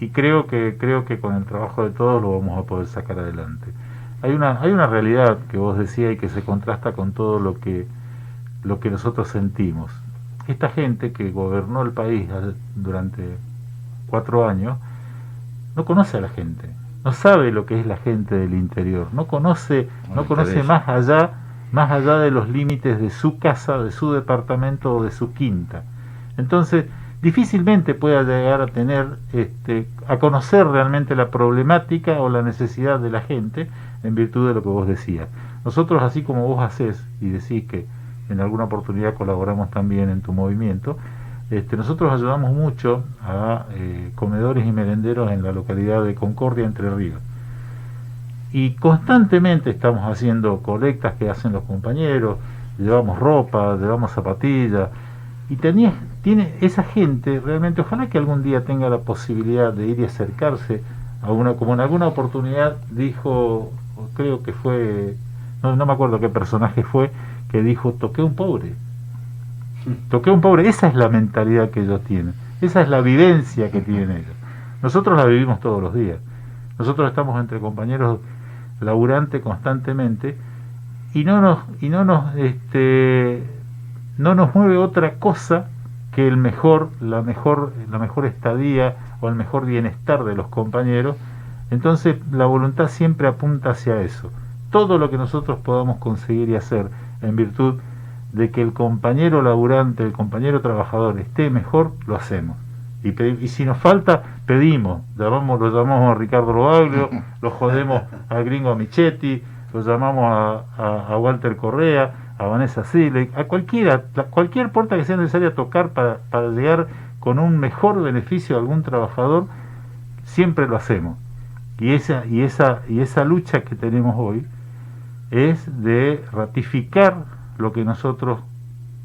y creo que creo que con el trabajo de todos lo vamos a poder sacar adelante. Hay una hay una realidad que vos decías y que se contrasta con todo lo que lo que nosotros sentimos. Esta gente que gobernó el país durante cuatro años no conoce a la gente, no sabe lo que es la gente del interior, no conoce, No conoce más allá, más allá de los límites de su casa, de su departamento o de su quinta. Entonces, difícilmente pueda llegar a tener, este, a conocer realmente la problemática o la necesidad de la gente en virtud de lo que vos decías. Nosotros, así como vos hacés y decís que en alguna oportunidad colaboramos también en tu movimiento, este, nosotros ayudamos mucho a eh, comedores y merenderos en la localidad de Concordia, Entre Ríos. Y constantemente estamos haciendo colectas que hacen los compañeros, llevamos ropa, llevamos zapatillas, y tenía, tiene esa gente realmente, ojalá que algún día tenga la posibilidad de ir y acercarse a una, como en alguna oportunidad dijo, creo que fue, no, no me acuerdo qué personaje fue, que dijo, toqué un pobre. Toqué un pobre, esa es la mentalidad que ellos tienen, esa es la vivencia que tienen ellos. Nosotros la vivimos todos los días. Nosotros estamos entre compañeros laburantes constantemente y no nos y no nos este no nos mueve otra cosa que el mejor la mejor la mejor estadía o al mejor bienestar de los compañeros, entonces la voluntad siempre apunta hacia eso. Todo lo que nosotros podamos conseguir y hacer en virtud de que el compañero laburante, el compañero trabajador esté mejor, lo hacemos. Y, si nos falta, pedimos. Llamamos, lo llamamos a Ricardo Lobaglio, <laughs> lo jodemos al gringo Michetti, lo llamamos a, a- a Walter Correa, a Vanessa Sile, a cualquiera, cualquier puerta que sea necesaria tocar para, para llegar con un mejor beneficio a algún trabajador, siempre lo hacemos. Y esa, y esa, y esa lucha que tenemos hoy es de ratificar lo que nosotros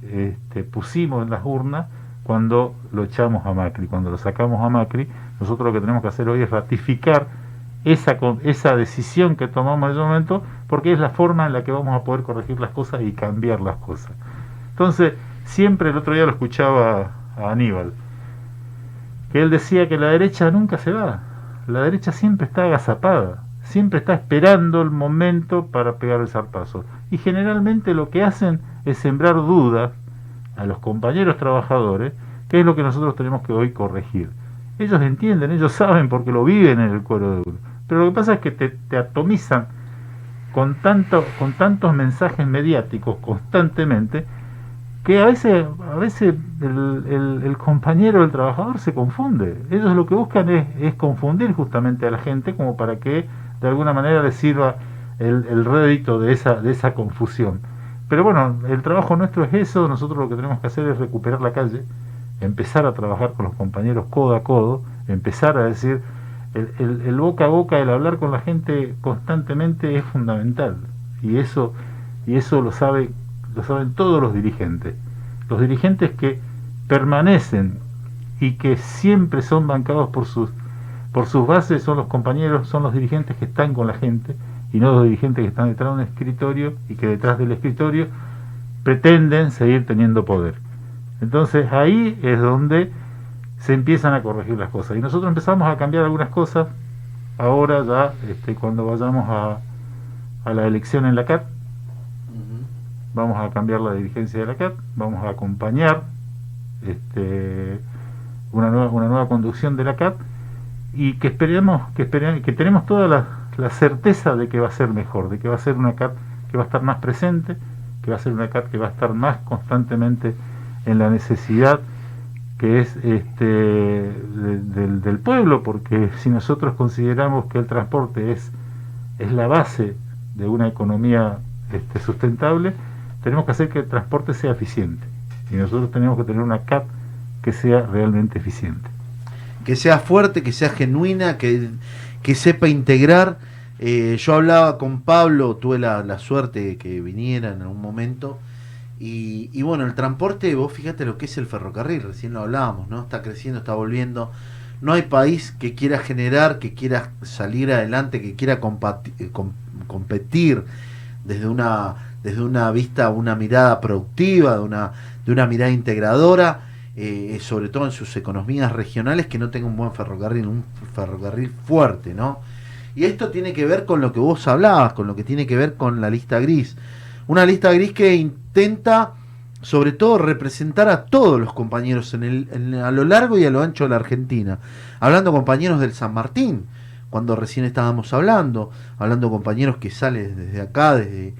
este, pusimos en las urnas cuando lo echamos a Macri, cuando lo sacamos a Macri, nosotros lo que tenemos que hacer hoy es ratificar esa, esa decisión que tomamos en ese momento, porque es la forma en la que vamos a poder corregir las cosas y cambiar las cosas. Entonces, siempre el otro día lo escuchaba a Aníbal, que él decía que la derecha nunca se va, la derecha siempre está agazapada, siempre está esperando el momento para pegar el zarpazo. Y generalmente lo que hacen es sembrar dudas a los compañeros trabajadores, que es lo que nosotros tenemos que hoy corregir. Ellos entienden, ellos saben porque lo viven en el cuero de uno. Pero lo que pasa es que te, atomizan con, tanto, con tantos mensajes mediáticos constantemente que a veces, a veces el, compañero, el trabajador se confunde. Ellos lo que buscan es, es confundir justamente a la gente como para que de alguna manera les sirva el, el rédito de esa, de esa confusión. Pero bueno, el trabajo nuestro es eso, nosotros lo que tenemos que hacer es recuperar la calle, empezar a trabajar con los compañeros codo a codo, empezar a decir, el, el- boca a boca, el hablar con la gente constantemente es fundamental. Y eso, y eso lo sabe, lo saben todos los dirigentes. Los dirigentes que permanecen y que siempre son bancados por sus por sus bases son los compañeros, son los dirigentes que están con la gente y no los dirigentes que están detrás de un escritorio y que detrás del escritorio pretenden seguir teniendo poder. Entonces ahí es donde se empiezan a corregir las cosas. Y nosotros empezamos a cambiar algunas cosas ahora ya este, cuando vayamos a, a la elección en la CAT. Vamos a cambiar la dirigencia de la CAT, vamos a acompañar este, una, nueva, una nueva conducción de la CAT y que esperemos que esperemos, que tenemos toda la, la certeza de que va a ser mejor, de que va a ser una CAT que va a estar más presente, que va a ser una CAT que va a estar más constantemente en la necesidad que es este de- del, del pueblo, porque si nosotros consideramos que el transporte es, es la base de una economía este, sustentable, tenemos que hacer que el transporte sea eficiente. Y nosotros tenemos que tener una CAT que sea realmente eficiente. que sea fuerte, que sea genuina, que, que sepa integrar. Eh, yo hablaba con Pablo, tuve la, la suerte que viniera en algún momento. Y, y bueno, el transporte, vos fíjate lo que es el ferrocarril, recién lo hablábamos, ¿no? Está creciendo, está volviendo. No hay país que quiera generar, que quiera salir adelante, que quiera eh, com- competir desde una, desde una vista, una mirada productiva, de una, de una mirada integradora, eh, sobre todo en sus economías regionales, que no tenga un buen ferrocarril, un ferrocarril fuerte, ¿no? Y esto tiene que ver con lo que vos hablabas, con lo que tiene que ver con la lista gris. Una lista gris que intenta, sobre todo, representar a todos los compañeros en el, a lo largo y a lo ancho de la Argentina. Hablando compañeros del San Martín, cuando recién estábamos hablando, hablando compañeros que salen desde acá, desde,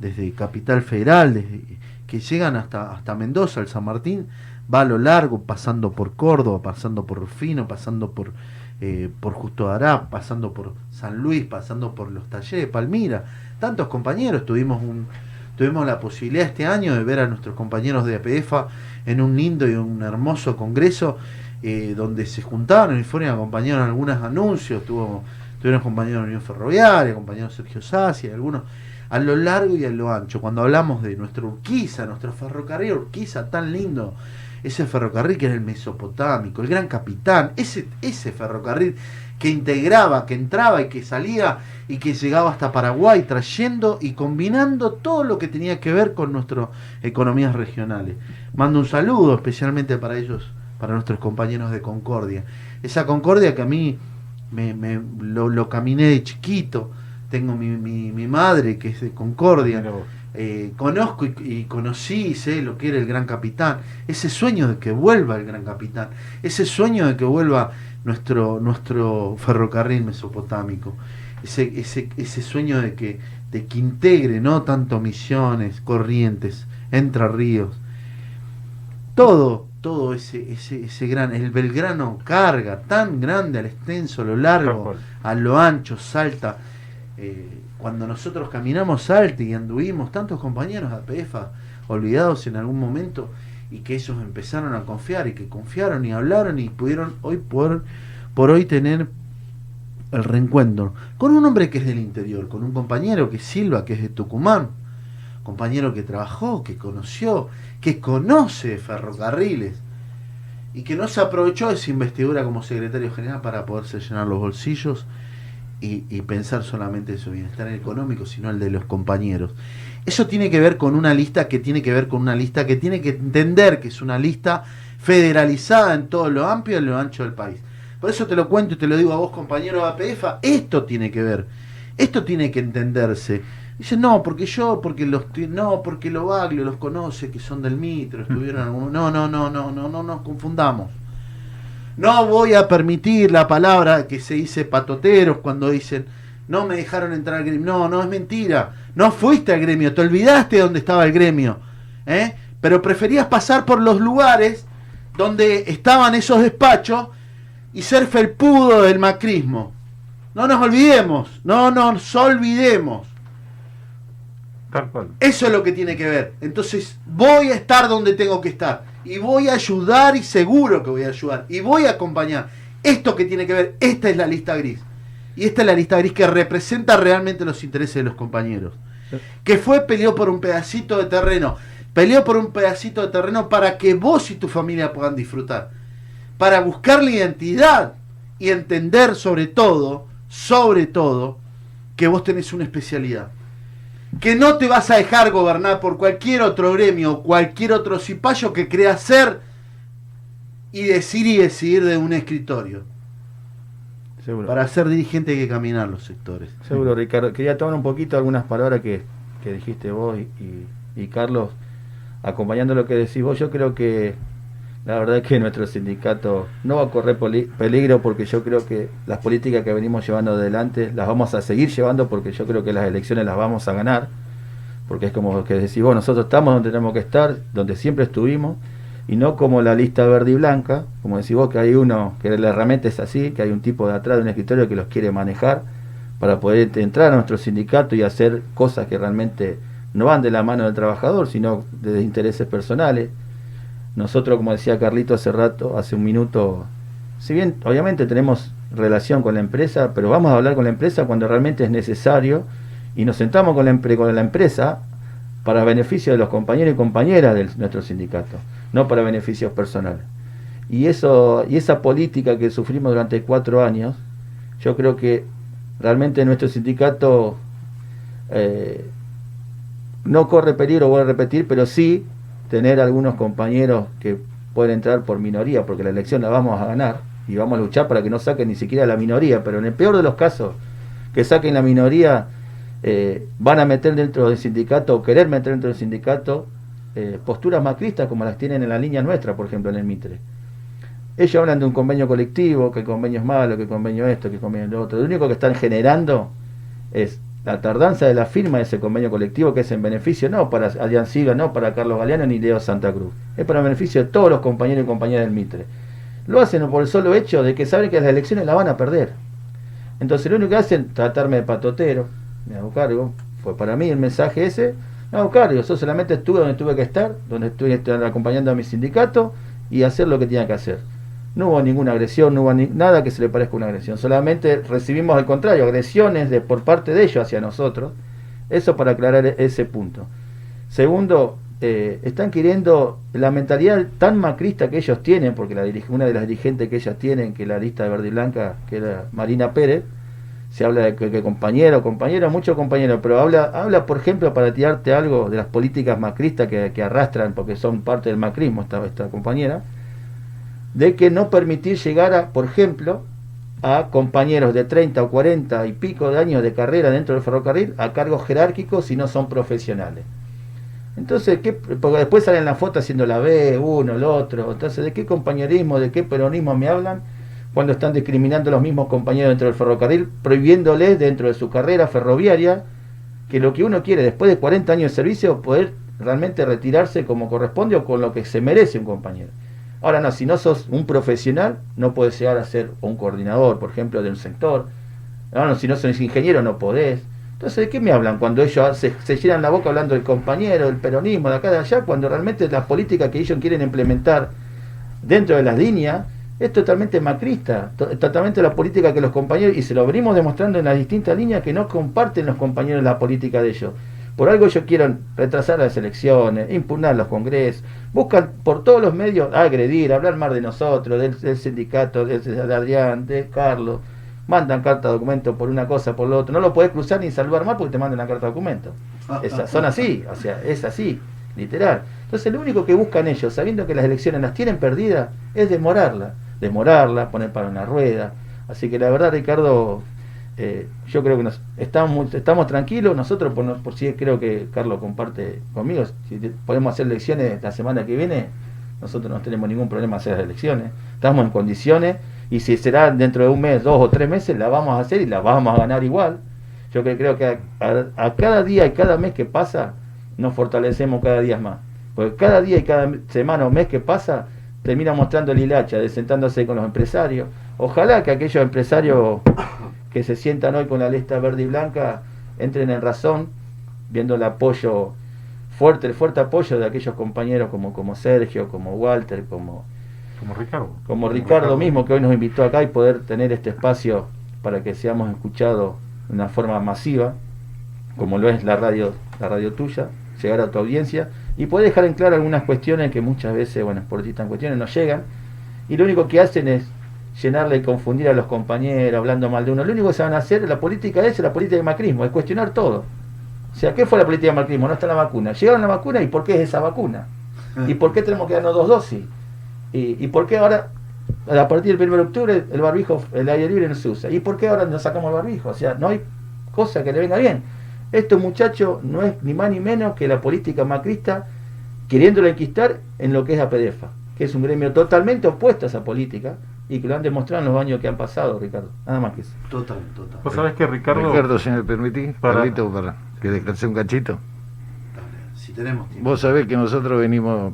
desde Capital Federal, desde- que llegan hasta, hasta Mendoza, el San Martín, va a lo largo, pasando por Córdoba, pasando por Rufino, pasando por, eh, por Justo Ará, pasando por San Luis, pasando por los talleres Palmira. Tantos compañeros, tuvimos un, tuvimos la posibilidad este año de ver a nuestros compañeros de APEFA en un lindo y un hermoso congreso eh, donde se juntaron y fueron acompañaron algunos anuncios, tuvo, tuvieron compañeros de Unión Ferroviaria, compañeros Sergio Sassi, algunos a lo largo y a lo ancho. Cuando hablamos de nuestro Urquiza, nuestro ferrocarril Urquiza tan lindo, ese ferrocarril que era el mesopotámico, el gran capitán, ese, ese ferrocarril que integraba, que entraba y que salía y que llegaba hasta Paraguay trayendo y combinando todo lo que tenía que ver con nuestras economías regionales. Mando un saludo especialmente para ellos, para nuestros compañeros de Concordia. Esa Concordia que a mí me, lo, caminé de chiquito, tengo mi, mi, madre que es de Concordia. Eh, conozco y, y conocí y sé lo que era el gran capitán, ese sueño de que vuelva el gran capitán, ese sueño de que vuelva nuestro, nuestro ferrocarril mesopotámico, ese, ese, ese sueño de que, de que integre no tanto Misiones, Corrientes, Entre Ríos, todo, todo ese, ese, ese gran, el Belgrano carga tan grande al extenso, a lo largo, a lo ancho, salta. Eh, cuando nosotros caminamos Salta y anduvimos, tantos compañeros de APEFA olvidados en algún momento, y que ellos empezaron a confiar, y que confiaron y hablaron y pudieron hoy por, por hoy tener el reencuentro con un hombre que es del interior, con un compañero que es Silva, que es de Tucumán, compañero que trabajó, que conoció, que conoce ferrocarriles y que no se aprovechó de esa investidura como secretario general para poderse llenar los bolsillos y, y pensar solamente en su bienestar económico, sino el de los compañeros. Eso tiene que ver con una lista que tiene que ver con una lista que tiene que entender que es una lista federalizada en todo lo amplio y en lo ancho del país. Por eso te lo cuento y te lo digo a vos, compañero de APF, esto tiene que ver, esto tiene que entenderse. Dice, no, porque yo, porque los, no, porque lo Baglio los conoce, que son del Mitro, estuvieron en algún- no, no, no, no, no, no nos confundamos. No voy a permitir la palabra que se dice patoteros cuando dicen, no me dejaron entrar al gremio. No, no es mentira. No fuiste al gremio, te olvidaste de dónde estaba el gremio. ¿eh? Pero preferías pasar por los lugares donde estaban esos despachos y ser felpudo del macrismo. No nos olvidemos, no nos olvidemos. Tal cual. Eso es lo que tiene que ver. Entonces voy a estar donde tengo que estar. Y voy a ayudar y seguro que voy a ayudar. Y voy a acompañar. Esto que tiene que ver, esta es la lista gris. Y esta es la lista gris que representa realmente los intereses de los compañeros. Que fue, peleó por un pedacito de terreno. Peleó por un pedacito de terreno para que vos y tu familia puedan disfrutar. Para buscar la identidad y entender sobre todo, sobre todo, que vos tenés una especialidad que no te vas a dejar gobernar por cualquier otro gremio, cualquier otro cipayo que crea ser y decir y decidir de un escritorio. Seguro. Para ser dirigente hay que caminar los sectores. Seguro, Ricardo. Quería tomar un poquito algunas palabras que, que dijiste vos y, y- y Carlos, acompañando lo que decís vos. Yo creo que la verdad es que nuestro sindicato no va a correr peligro porque yo creo que las políticas que venimos llevando adelante las vamos a seguir llevando porque yo creo que las elecciones las vamos a ganar. Porque es como que decís vos, nosotros estamos donde tenemos que estar, donde siempre estuvimos, y no como la lista verde y blanca, como decís vos, que hay uno, que la herramienta es así, que hay un tipo de atrás de un escritorio que los quiere manejar para poder entrar a nuestro sindicato y hacer cosas que realmente no van de la mano del trabajador, sino de intereses personales. Nosotros, como decía Carlito hace rato, hace un minuto, si bien obviamente tenemos relación con la empresa, pero vamos a hablar con la empresa cuando realmente es necesario y nos sentamos con la, empresa para beneficio de los compañeros y compañeras de nuestro sindicato, no para beneficios personales. Y, eso, y esa política que sufrimos durante cuatro años, yo creo que realmente nuestro sindicato eh, no corre peligro, voy a repetir, pero sí tener algunos compañeros que pueden entrar por minoría, porque la elección la vamos a ganar y vamos a luchar para que no saquen ni siquiera la minoría, pero en el peor de los casos, que saquen la minoría, eh, van a meter dentro del sindicato o querer meter dentro del sindicato eh, posturas macristas como las tienen en la línea nuestra, por ejemplo, en el Mitre. Ellos hablan de un convenio colectivo, que el convenio es malo, que el convenio esto, que el convenio lo otro. Lo único que están generando es la tardanza de la firma de ese convenio colectivo que es en beneficio no para Adrián Silva, no para Carlos Galeano ni Leo Santa Cruz. Es para beneficio de todos los compañeros y compañeras del Mitre. Lo hacen por el solo hecho de que saben que las elecciones las van a perder. Entonces lo único que hacen es tratarme de patotero, me hago cargo, fue para mí el mensaje ese, me hago cargo, yo solamente estuve donde tuve que estar, donde estuve acompañando a mi sindicato y hacer lo que tenía que hacer. No hubo ninguna agresión, no hubo ni- nada que se le parezca una agresión. Solamente recibimos al contrario, agresiones de, por parte de ellos hacia nosotros. Eso para aclarar e- ese punto. Segundo, eh, están queriendo la mentalidad tan macrista que ellos tienen, porque la una de las dirigentes que ellas tienen, que la lista de verde y blanca, que era Marina Pérez, se habla de que, compañero, compañero, mucho compañero, pero habla, habla, por ejemplo, para tirarte algo de las políticas macristas que, que arrastran, porque son parte del macrismo esta, esta compañera, de que no permitir llegar a, por ejemplo, a compañeros de 30 o 40 y pico de años de carrera dentro del ferrocarril a cargos jerárquicos si no son profesionales. Entonces, ¿qué? porque después salen las fotos haciendo la B, uno, el otro. Entonces, ¿de qué compañerismo, de qué peronismo me hablan cuando están discriminando a los mismos compañeros dentro del ferrocarril, prohibiéndoles dentro de su carrera ferroviaria que lo que uno quiere después de 40 años de servicio, poder realmente retirarse como corresponde o con lo que se merece un compañero. Ahora no, si no sos un profesional, no puedes llegar a ser un coordinador, por ejemplo, de un sector. Ahora, si no sos ingeniero, no podés. Entonces, ¿de qué me hablan cuando ellos se, llenan la boca hablando del compañero, del peronismo, de acá, de allá, cuando realmente la política que ellos quieren implementar dentro de las líneas es totalmente macrista, to- totalmente la política que los compañeros, y se lo venimos demostrando en las distintas líneas, que no comparten los compañeros la política de ellos. Por algo ellos quieren retrasar las elecciones, impugnar los congresos, buscan por todos los medios agredir, hablar mal de nosotros, del, del sindicato, de, de Adrián, de Carlos, mandan carta de documento por una cosa, por lo otro, no lo podés cruzar ni saludar mal porque te mandan la carta de documento. Esas, son así, o sea, es así, literal. Entonces lo único que buscan ellos, sabiendo que las elecciones las tienen perdidas, es demorarla, demorarla, poner para una rueda. Así que la verdad, Ricardo, eh, yo creo que estamos, estamos tranquilos, nosotros por, por si creo que Carlos comparte conmigo, si podemos hacer elecciones la semana que viene, nosotros no tenemos ningún problema hacer elecciones, estamos en condiciones y si será dentro de un mes, dos o tres meses, la vamos a hacer y la vamos a ganar igual. Yo creo que a, a- a cada día y cada mes que pasa, nos fortalecemos cada día más. Porque cada día y cada semana o mes que pasa, termina mostrando el hilacha, de sentándose con los empresarios. Ojalá que aquellos empresarios que se sientan hoy con la lista verde y blanca entren en razón, viendo el apoyo fuerte, el fuerte apoyo de aquellos compañeros como, como Sergio, como Walter, como, Como Ricardo. como Ricardo mismo que hoy nos invitó acá y poder tener este espacio para que seamos escuchados de una forma masiva, como lo es la radio, la radio tuya, llegar a tu audiencia y poder dejar en claro algunas cuestiones que muchas veces, bueno, por distintas cuestiones no llegan y lo único que hacen es llenarle y confundir a los compañeros hablando mal de uno. Lo único que se van a hacer, la política es la política de macrismo, es cuestionar todo. O sea, ¿qué fue la política de macrismo? No está la vacuna. Llegaron la vacuna y ¿por qué es esa vacuna? ¿Y por qué tenemos que darnos dos dosis? ¿Y, por qué ahora, a partir del 1 de octubre, el barbijo, el aire libre no se usa? ¿Y por qué ahora no sacamos el barbijo? O sea, no hay cosa que le venga bien. Esto, muchachos, no es ni más ni menos que la política macrista queriéndolo enquistar en lo que es APDEFA, que es un gremio totalmente opuesto a esa política y que lo han demostrado en los años que han pasado, Ricardo. Nada más que eso. Total, total. Vos sabés que Ricardo, Ricardo, si me permitís, Para- Carlito, para que descanse un cachito. Si tenemos tiempo. Vos sabés que nosotros venimos,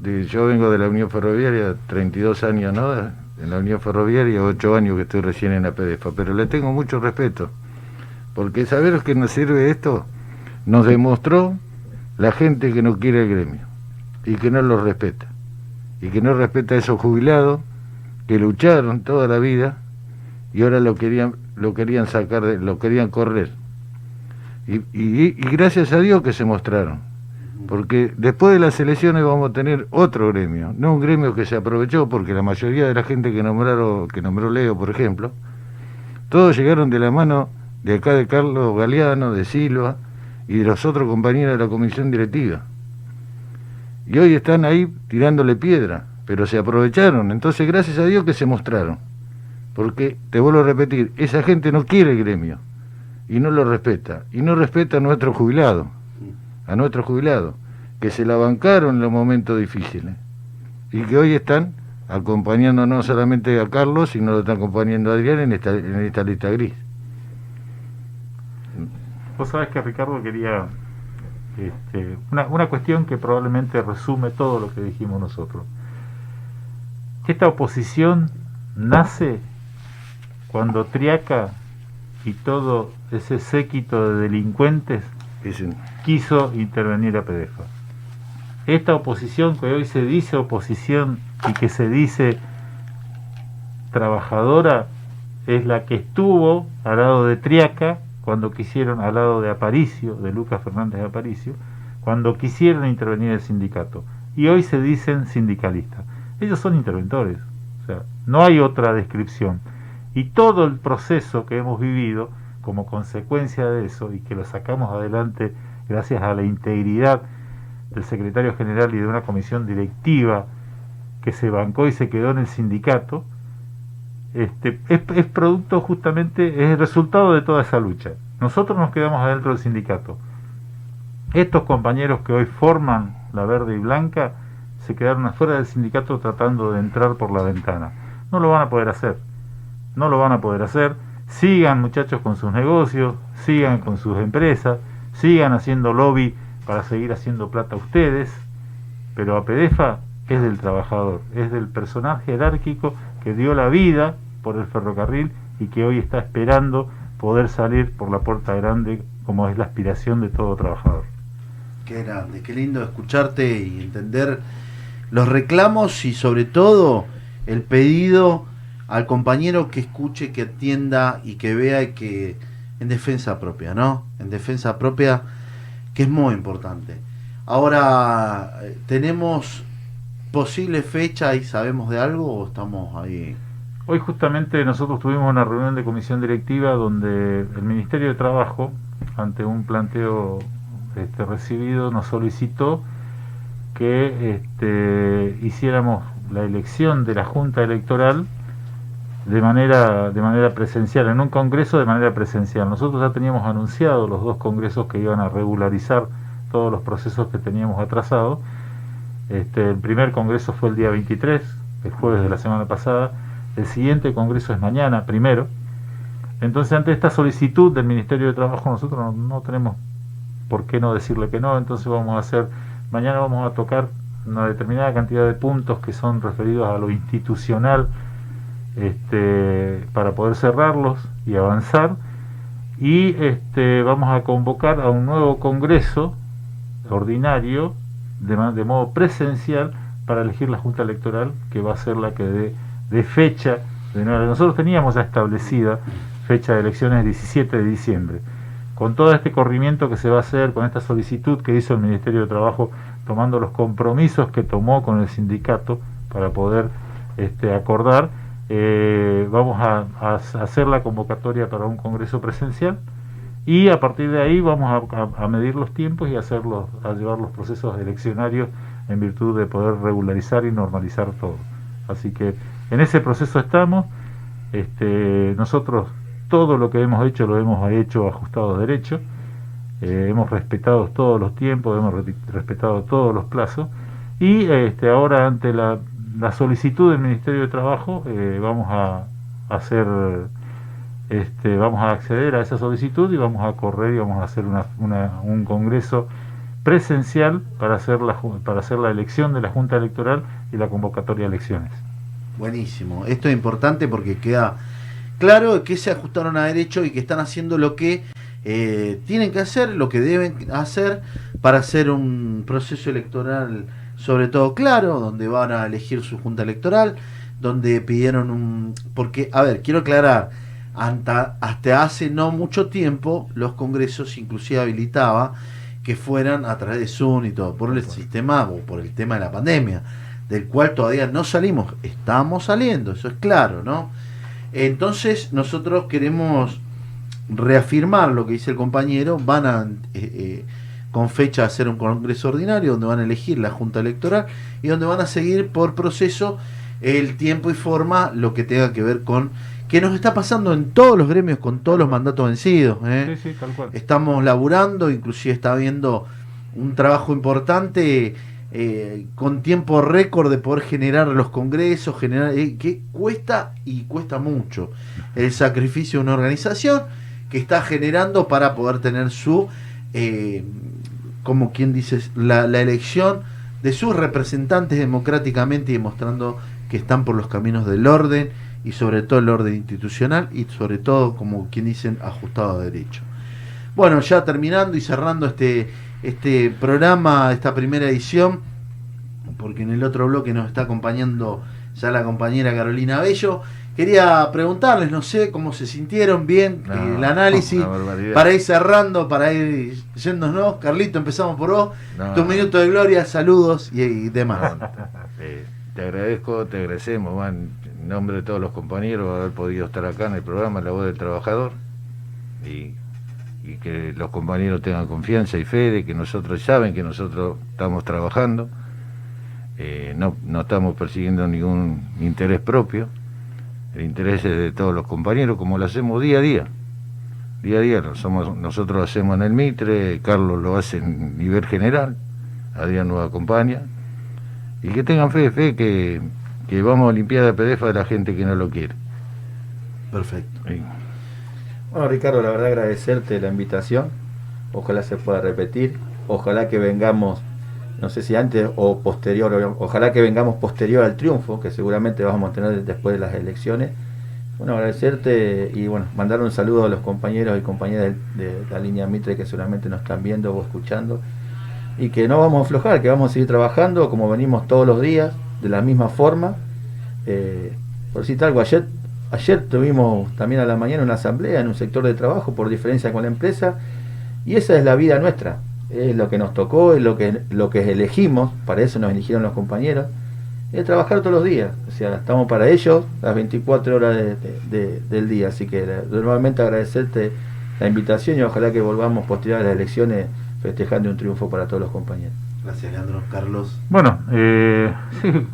de- yo vengo de la Unión Ferroviaria, 32 años, ¿no? En la Unión Ferroviaria, 8 años que estoy recién en la PDFA, pero le tengo mucho respeto, porque saber que nos sirve esto, nos demostró la gente que no quiere el gremio y que no lo respeta, y que no respeta a esos jubilados que lucharon toda la vida y ahora lo querían, lo querían sacar, de- lo querían correr. Y, y- gracias a Dios que se mostraron. Porque después de las elecciones vamos a tener otro gremio, no un gremio que se aprovechó, porque la mayoría de la gente que nombraron, que nombró Leo, por ejemplo, todos llegaron de la mano de acá de Carlos Galeano, de Silva y de los otros compañeros de la comisión directiva. Y hoy están ahí tirándole piedra, pero se aprovecharon. Entonces, gracias a Dios que se mostraron. Porque, te vuelvo a repetir, esa gente no quiere el gremio y no lo respeta. Y no respeta a nuestros jubilados, a nuestros jubilados, que se la bancaron en los momentos difíciles y que hoy están acompañando no solamente a Carlos, sino lo están acompañando a Adrián en esta, en esta lista gris. vos sabés que Ricardo quería este, una, una cuestión que probablemente resume todo lo que dijimos nosotros. Esta oposición nace cuando Triaca y todo ese séquito de delincuentes quiso intervenir a PDFA. Esta oposición que hoy se dice oposición y que se dice trabajadora es la que estuvo al lado de Triaca cuando quisieron, al lado de Aparicio, de Lucas Fernández de Aparicio, cuando quisieron intervenir el sindicato. Y hoy se dicen sindicalistas. Ellos son interventores, o sea, no hay otra descripción. Y todo el proceso que hemos vivido como consecuencia de eso y que lo sacamos adelante gracias a la integridad del secretario general y de una comisión directiva que se bancó y se quedó en el sindicato, este, es, es producto justamente, es el resultado de toda esa lucha. Nosotros nos quedamos adentro del sindicato. Estos compañeros que hoy forman la verde y blanca se quedaron afuera del sindicato tratando de entrar por la ventana. no lo van a poder hacer. No lo van a poder hacer. Sigan muchachos con sus negocios, sigan con sus empresas, sigan haciendo lobby para seguir haciendo plata ustedes, pero APDEFA es del trabajador, es del personaje jerárquico que dio la vida por el ferrocarril y que hoy está esperando poder salir por la puerta grande como es la aspiración de todo trabajador. Qué grande, qué lindo escucharte y entender los reclamos y sobre todo el pedido al compañero que escuche, que atienda y que vea que en defensa propia, ¿no? En defensa propia, que es muy importante. Ahora, ¿tenemos posible fecha y sabemos de algo o estamos ahí? Hoy justamente nosotros tuvimos una reunión de comisión directiva donde el Ministerio de Trabajo, ante un planteo este, recibido, nos solicitó que este, hiciéramos la elección de la Junta Electoral de manera, de manera presencial, en un congreso de manera presencial. Nosotros ya teníamos anunciado los dos congresos que iban a regularizar todos los procesos que teníamos atrasados. Este, el primer congreso fue el día 23, el jueves de la semana pasada. El siguiente congreso es mañana, primero. Entonces, ante esta solicitud del Ministerio de Trabajo, nosotros no, no tenemos por qué no decirle que no. Entonces, vamos a hacer, mañana vamos a tocar una determinada cantidad de puntos que son referidos a lo institucional este, para poder cerrarlos y avanzar. Y este, vamos a convocar a un nuevo congreso ordinario de, modo presencial para elegir la Junta Electoral que va a ser la que dé de fecha de nuevo. Nosotros teníamos ya establecida fecha de elecciones el 17 de diciembre. Con todo este corrimiento que se va a hacer, con esta solicitud que hizo el Ministerio de Trabajo, tomando los compromisos que tomó con el sindicato para poder este, acordar, eh, vamos a, hacer la convocatoria para un congreso presencial y a partir de ahí vamos a medir los tiempos y hacerlos, a llevar los procesos eleccionarios en virtud de poder regularizar y normalizar todo. Así que en ese proceso estamos. Este, nosotros todo lo que hemos hecho lo hemos hecho ajustado derecho. Eh, hemos respetado todos los tiempos, hemos re- respetado todos los plazos y este, ahora ante la, solicitud del Ministerio de Trabajo eh, vamos a hacer este, vamos a acceder a esa solicitud y vamos a correr y vamos a hacer un congreso presencial para hacer, la, para hacer la elección de la Junta Electoral y la convocatoria de elecciones. Buenísimo. Esto es importante porque queda claro que se ajustaron a derecho y que están haciendo lo que eh, tienen que hacer, lo que deben hacer para hacer un proceso electoral sobre todo claro, donde van a elegir su junta electoral, donde pidieron un... Porque, a ver, quiero aclarar, hasta, hasta hace no mucho tiempo los congresos inclusive habilitaba que fueran a través de Zoom y todo, por el sistema o por el tema de la pandemia, del cual todavía no salimos, estamos saliendo, eso es claro, ¿no? Entonces nosotros queremos reafirmar lo que dice el compañero, van a eh, eh, con fecha a hacer un congreso ordinario donde van a elegir la junta electoral y donde van a seguir por proceso el tiempo y forma lo que tenga que ver con que nos está pasando en todos los gremios con todos los mandatos vencidos. ¿eh? Sí, sí, tal cual. Estamos laburando, inclusive está habiendo un trabajo importante eh, con tiempo récord de poder generar los congresos, generar eh, que cuesta y cuesta mucho el sacrificio de una organización que está generando para poder tener su, eh, como quien dice, la, la elección de sus representantes democráticamente y demostrando que están por los caminos del orden y sobre todo el orden institucional y sobre todo, como quien dicen, ajustado a derecho. Bueno, ya terminando y cerrando este, este programa, esta primera edición, porque en el otro bloque nos está acompañando ya la compañera Carolina Bello. Quería preguntarles, no sé cómo se sintieron bien No, el análisis, para ir cerrando, para ir yéndonos. Carlito, empezamos por vos. No. Tu minuto de gloria, saludos y, y demás. Eh, te agradezco, te agradecemos, man, en nombre de todos los compañeros, haber podido estar acá en el programa La Voz del Trabajador y, y que los compañeros tengan confianza y fe de que nosotros saben que nosotros estamos trabajando, eh, no, no estamos persiguiendo ningún interés propio, el interés es de todos los compañeros, como lo hacemos día a día. Día a día somos, nosotros lo hacemos en el Mitre, Carlos lo hace en nivel general, Adrián nos acompaña, y que tengan fe, fe que, que vamos a limpiar la PDFA de la gente que no lo quiere. Perfecto. Sí. Bueno, Ricardo, la verdad agradecerte la invitación. Ojalá se pueda repetir. Ojalá que vengamos, no sé si antes o posterior, ojalá que vengamos posterior al triunfo, que seguramente vamos a tener después de las elecciones. Bueno, agradecerte y bueno, mandar un saludo a los compañeros y compañeras de, la línea Mitre que seguramente nos están viendo o escuchando. Y que no vamos a aflojar, que vamos a seguir trabajando como venimos todos los días, de la misma forma. Eh, por decirte algo, ayer, ayer tuvimos también a la mañana una asamblea en un sector de trabajo por diferencia con la empresa y esa es la vida nuestra, es lo que nos tocó, es lo que, lo que elegimos, para eso nos eligieron los compañeros, es trabajar todos los días, o sea, estamos para ellos las 24 horas de- de- de- del día, así que eh, nuevamente agradecerte la invitación y ojalá que volvamos posterior a las elecciones festejando un triunfo para todos los compañeros. Gracias, Leandro. Carlos. Bueno, eh, sí, <laughs>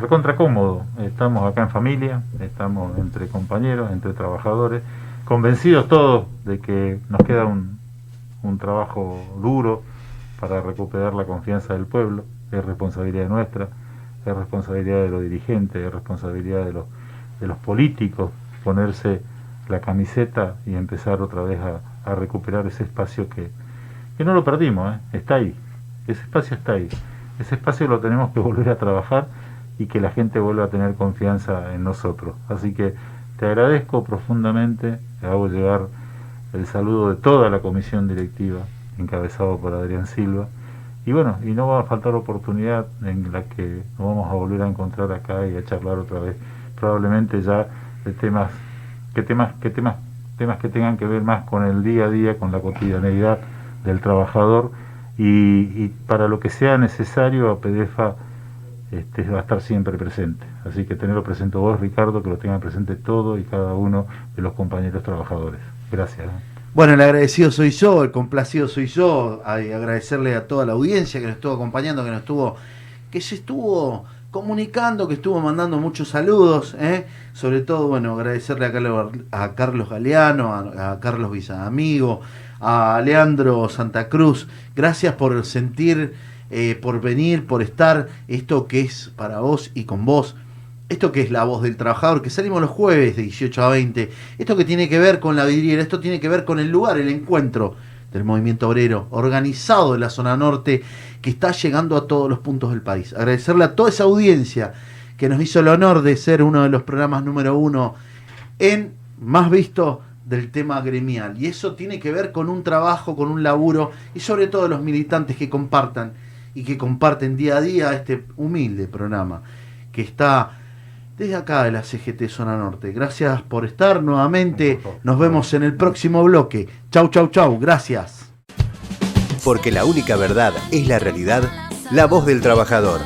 recontra cómodo. Estamos acá en familia, estamos entre compañeros, entre trabajadores, convencidos todos de que nos queda un, un trabajo duro para recuperar la confianza del pueblo. Es responsabilidad nuestra, es responsabilidad de los dirigentes, es responsabilidad de los, de los políticos ponerse la camiseta y empezar otra vez a, recuperar ese espacio que, que no lo perdimos, ¿eh? está ahí, ese espacio está ahí, ese espacio lo tenemos que volver a trabajar y que la gente vuelva a tener confianza en nosotros. Así que te agradezco profundamente, te hago llegar el saludo de toda la comisión directiva, encabezado por Adrián Silva. Y bueno, y no va a faltar oportunidad en la que nos vamos a volver a encontrar acá y a charlar otra vez, probablemente ya de temas, que temas, que temas, temas que tengan que ver más con el día a día, con la cotidianeidad del trabajador y, para lo que sea necesario a PDFA este, va a estar siempre presente. Así que tenerlo presente vos, Ricardo, que lo tengan presente todo y cada uno de los compañeros trabajadores. Gracias. ¿eh? Bueno, el agradecido soy yo, el complacido soy yo. Agradecerle a toda la audiencia que nos estuvo acompañando, que nos estuvo, que se estuvo comunicando, que estuvo mandando muchos saludos. ¿eh? Sobre todo, bueno, agradecerle a Carlos, a Carlos Galeano, a, a Carlos Vizamigo, a Leandro Santa Cruz. Gracias por sentir, eh, por venir, por estar. Esto que es para vos y con vos. Esto que es la voz del trabajador, que salimos los jueves de 18 a 20. Esto que tiene que ver con la vidriera, esto tiene que ver con el lugar, el encuentro del movimiento obrero organizado en la zona norte que está llegando a todos los puntos del país. Agradecerle a toda esa audiencia que nos hizo el honor de ser uno de los programas número uno en más visto del tema gremial. Y eso tiene que ver con un trabajo, con un laburo y sobre todo los militantes que compartan y que comparten día a día este humilde programa que está desde acá de la CGT Zona Norte. Gracias por estar nuevamente. Nos vemos en el próximo bloque. Chau, chau, chau. Gracias. Porque la única verdad es la realidad, la voz del trabajador.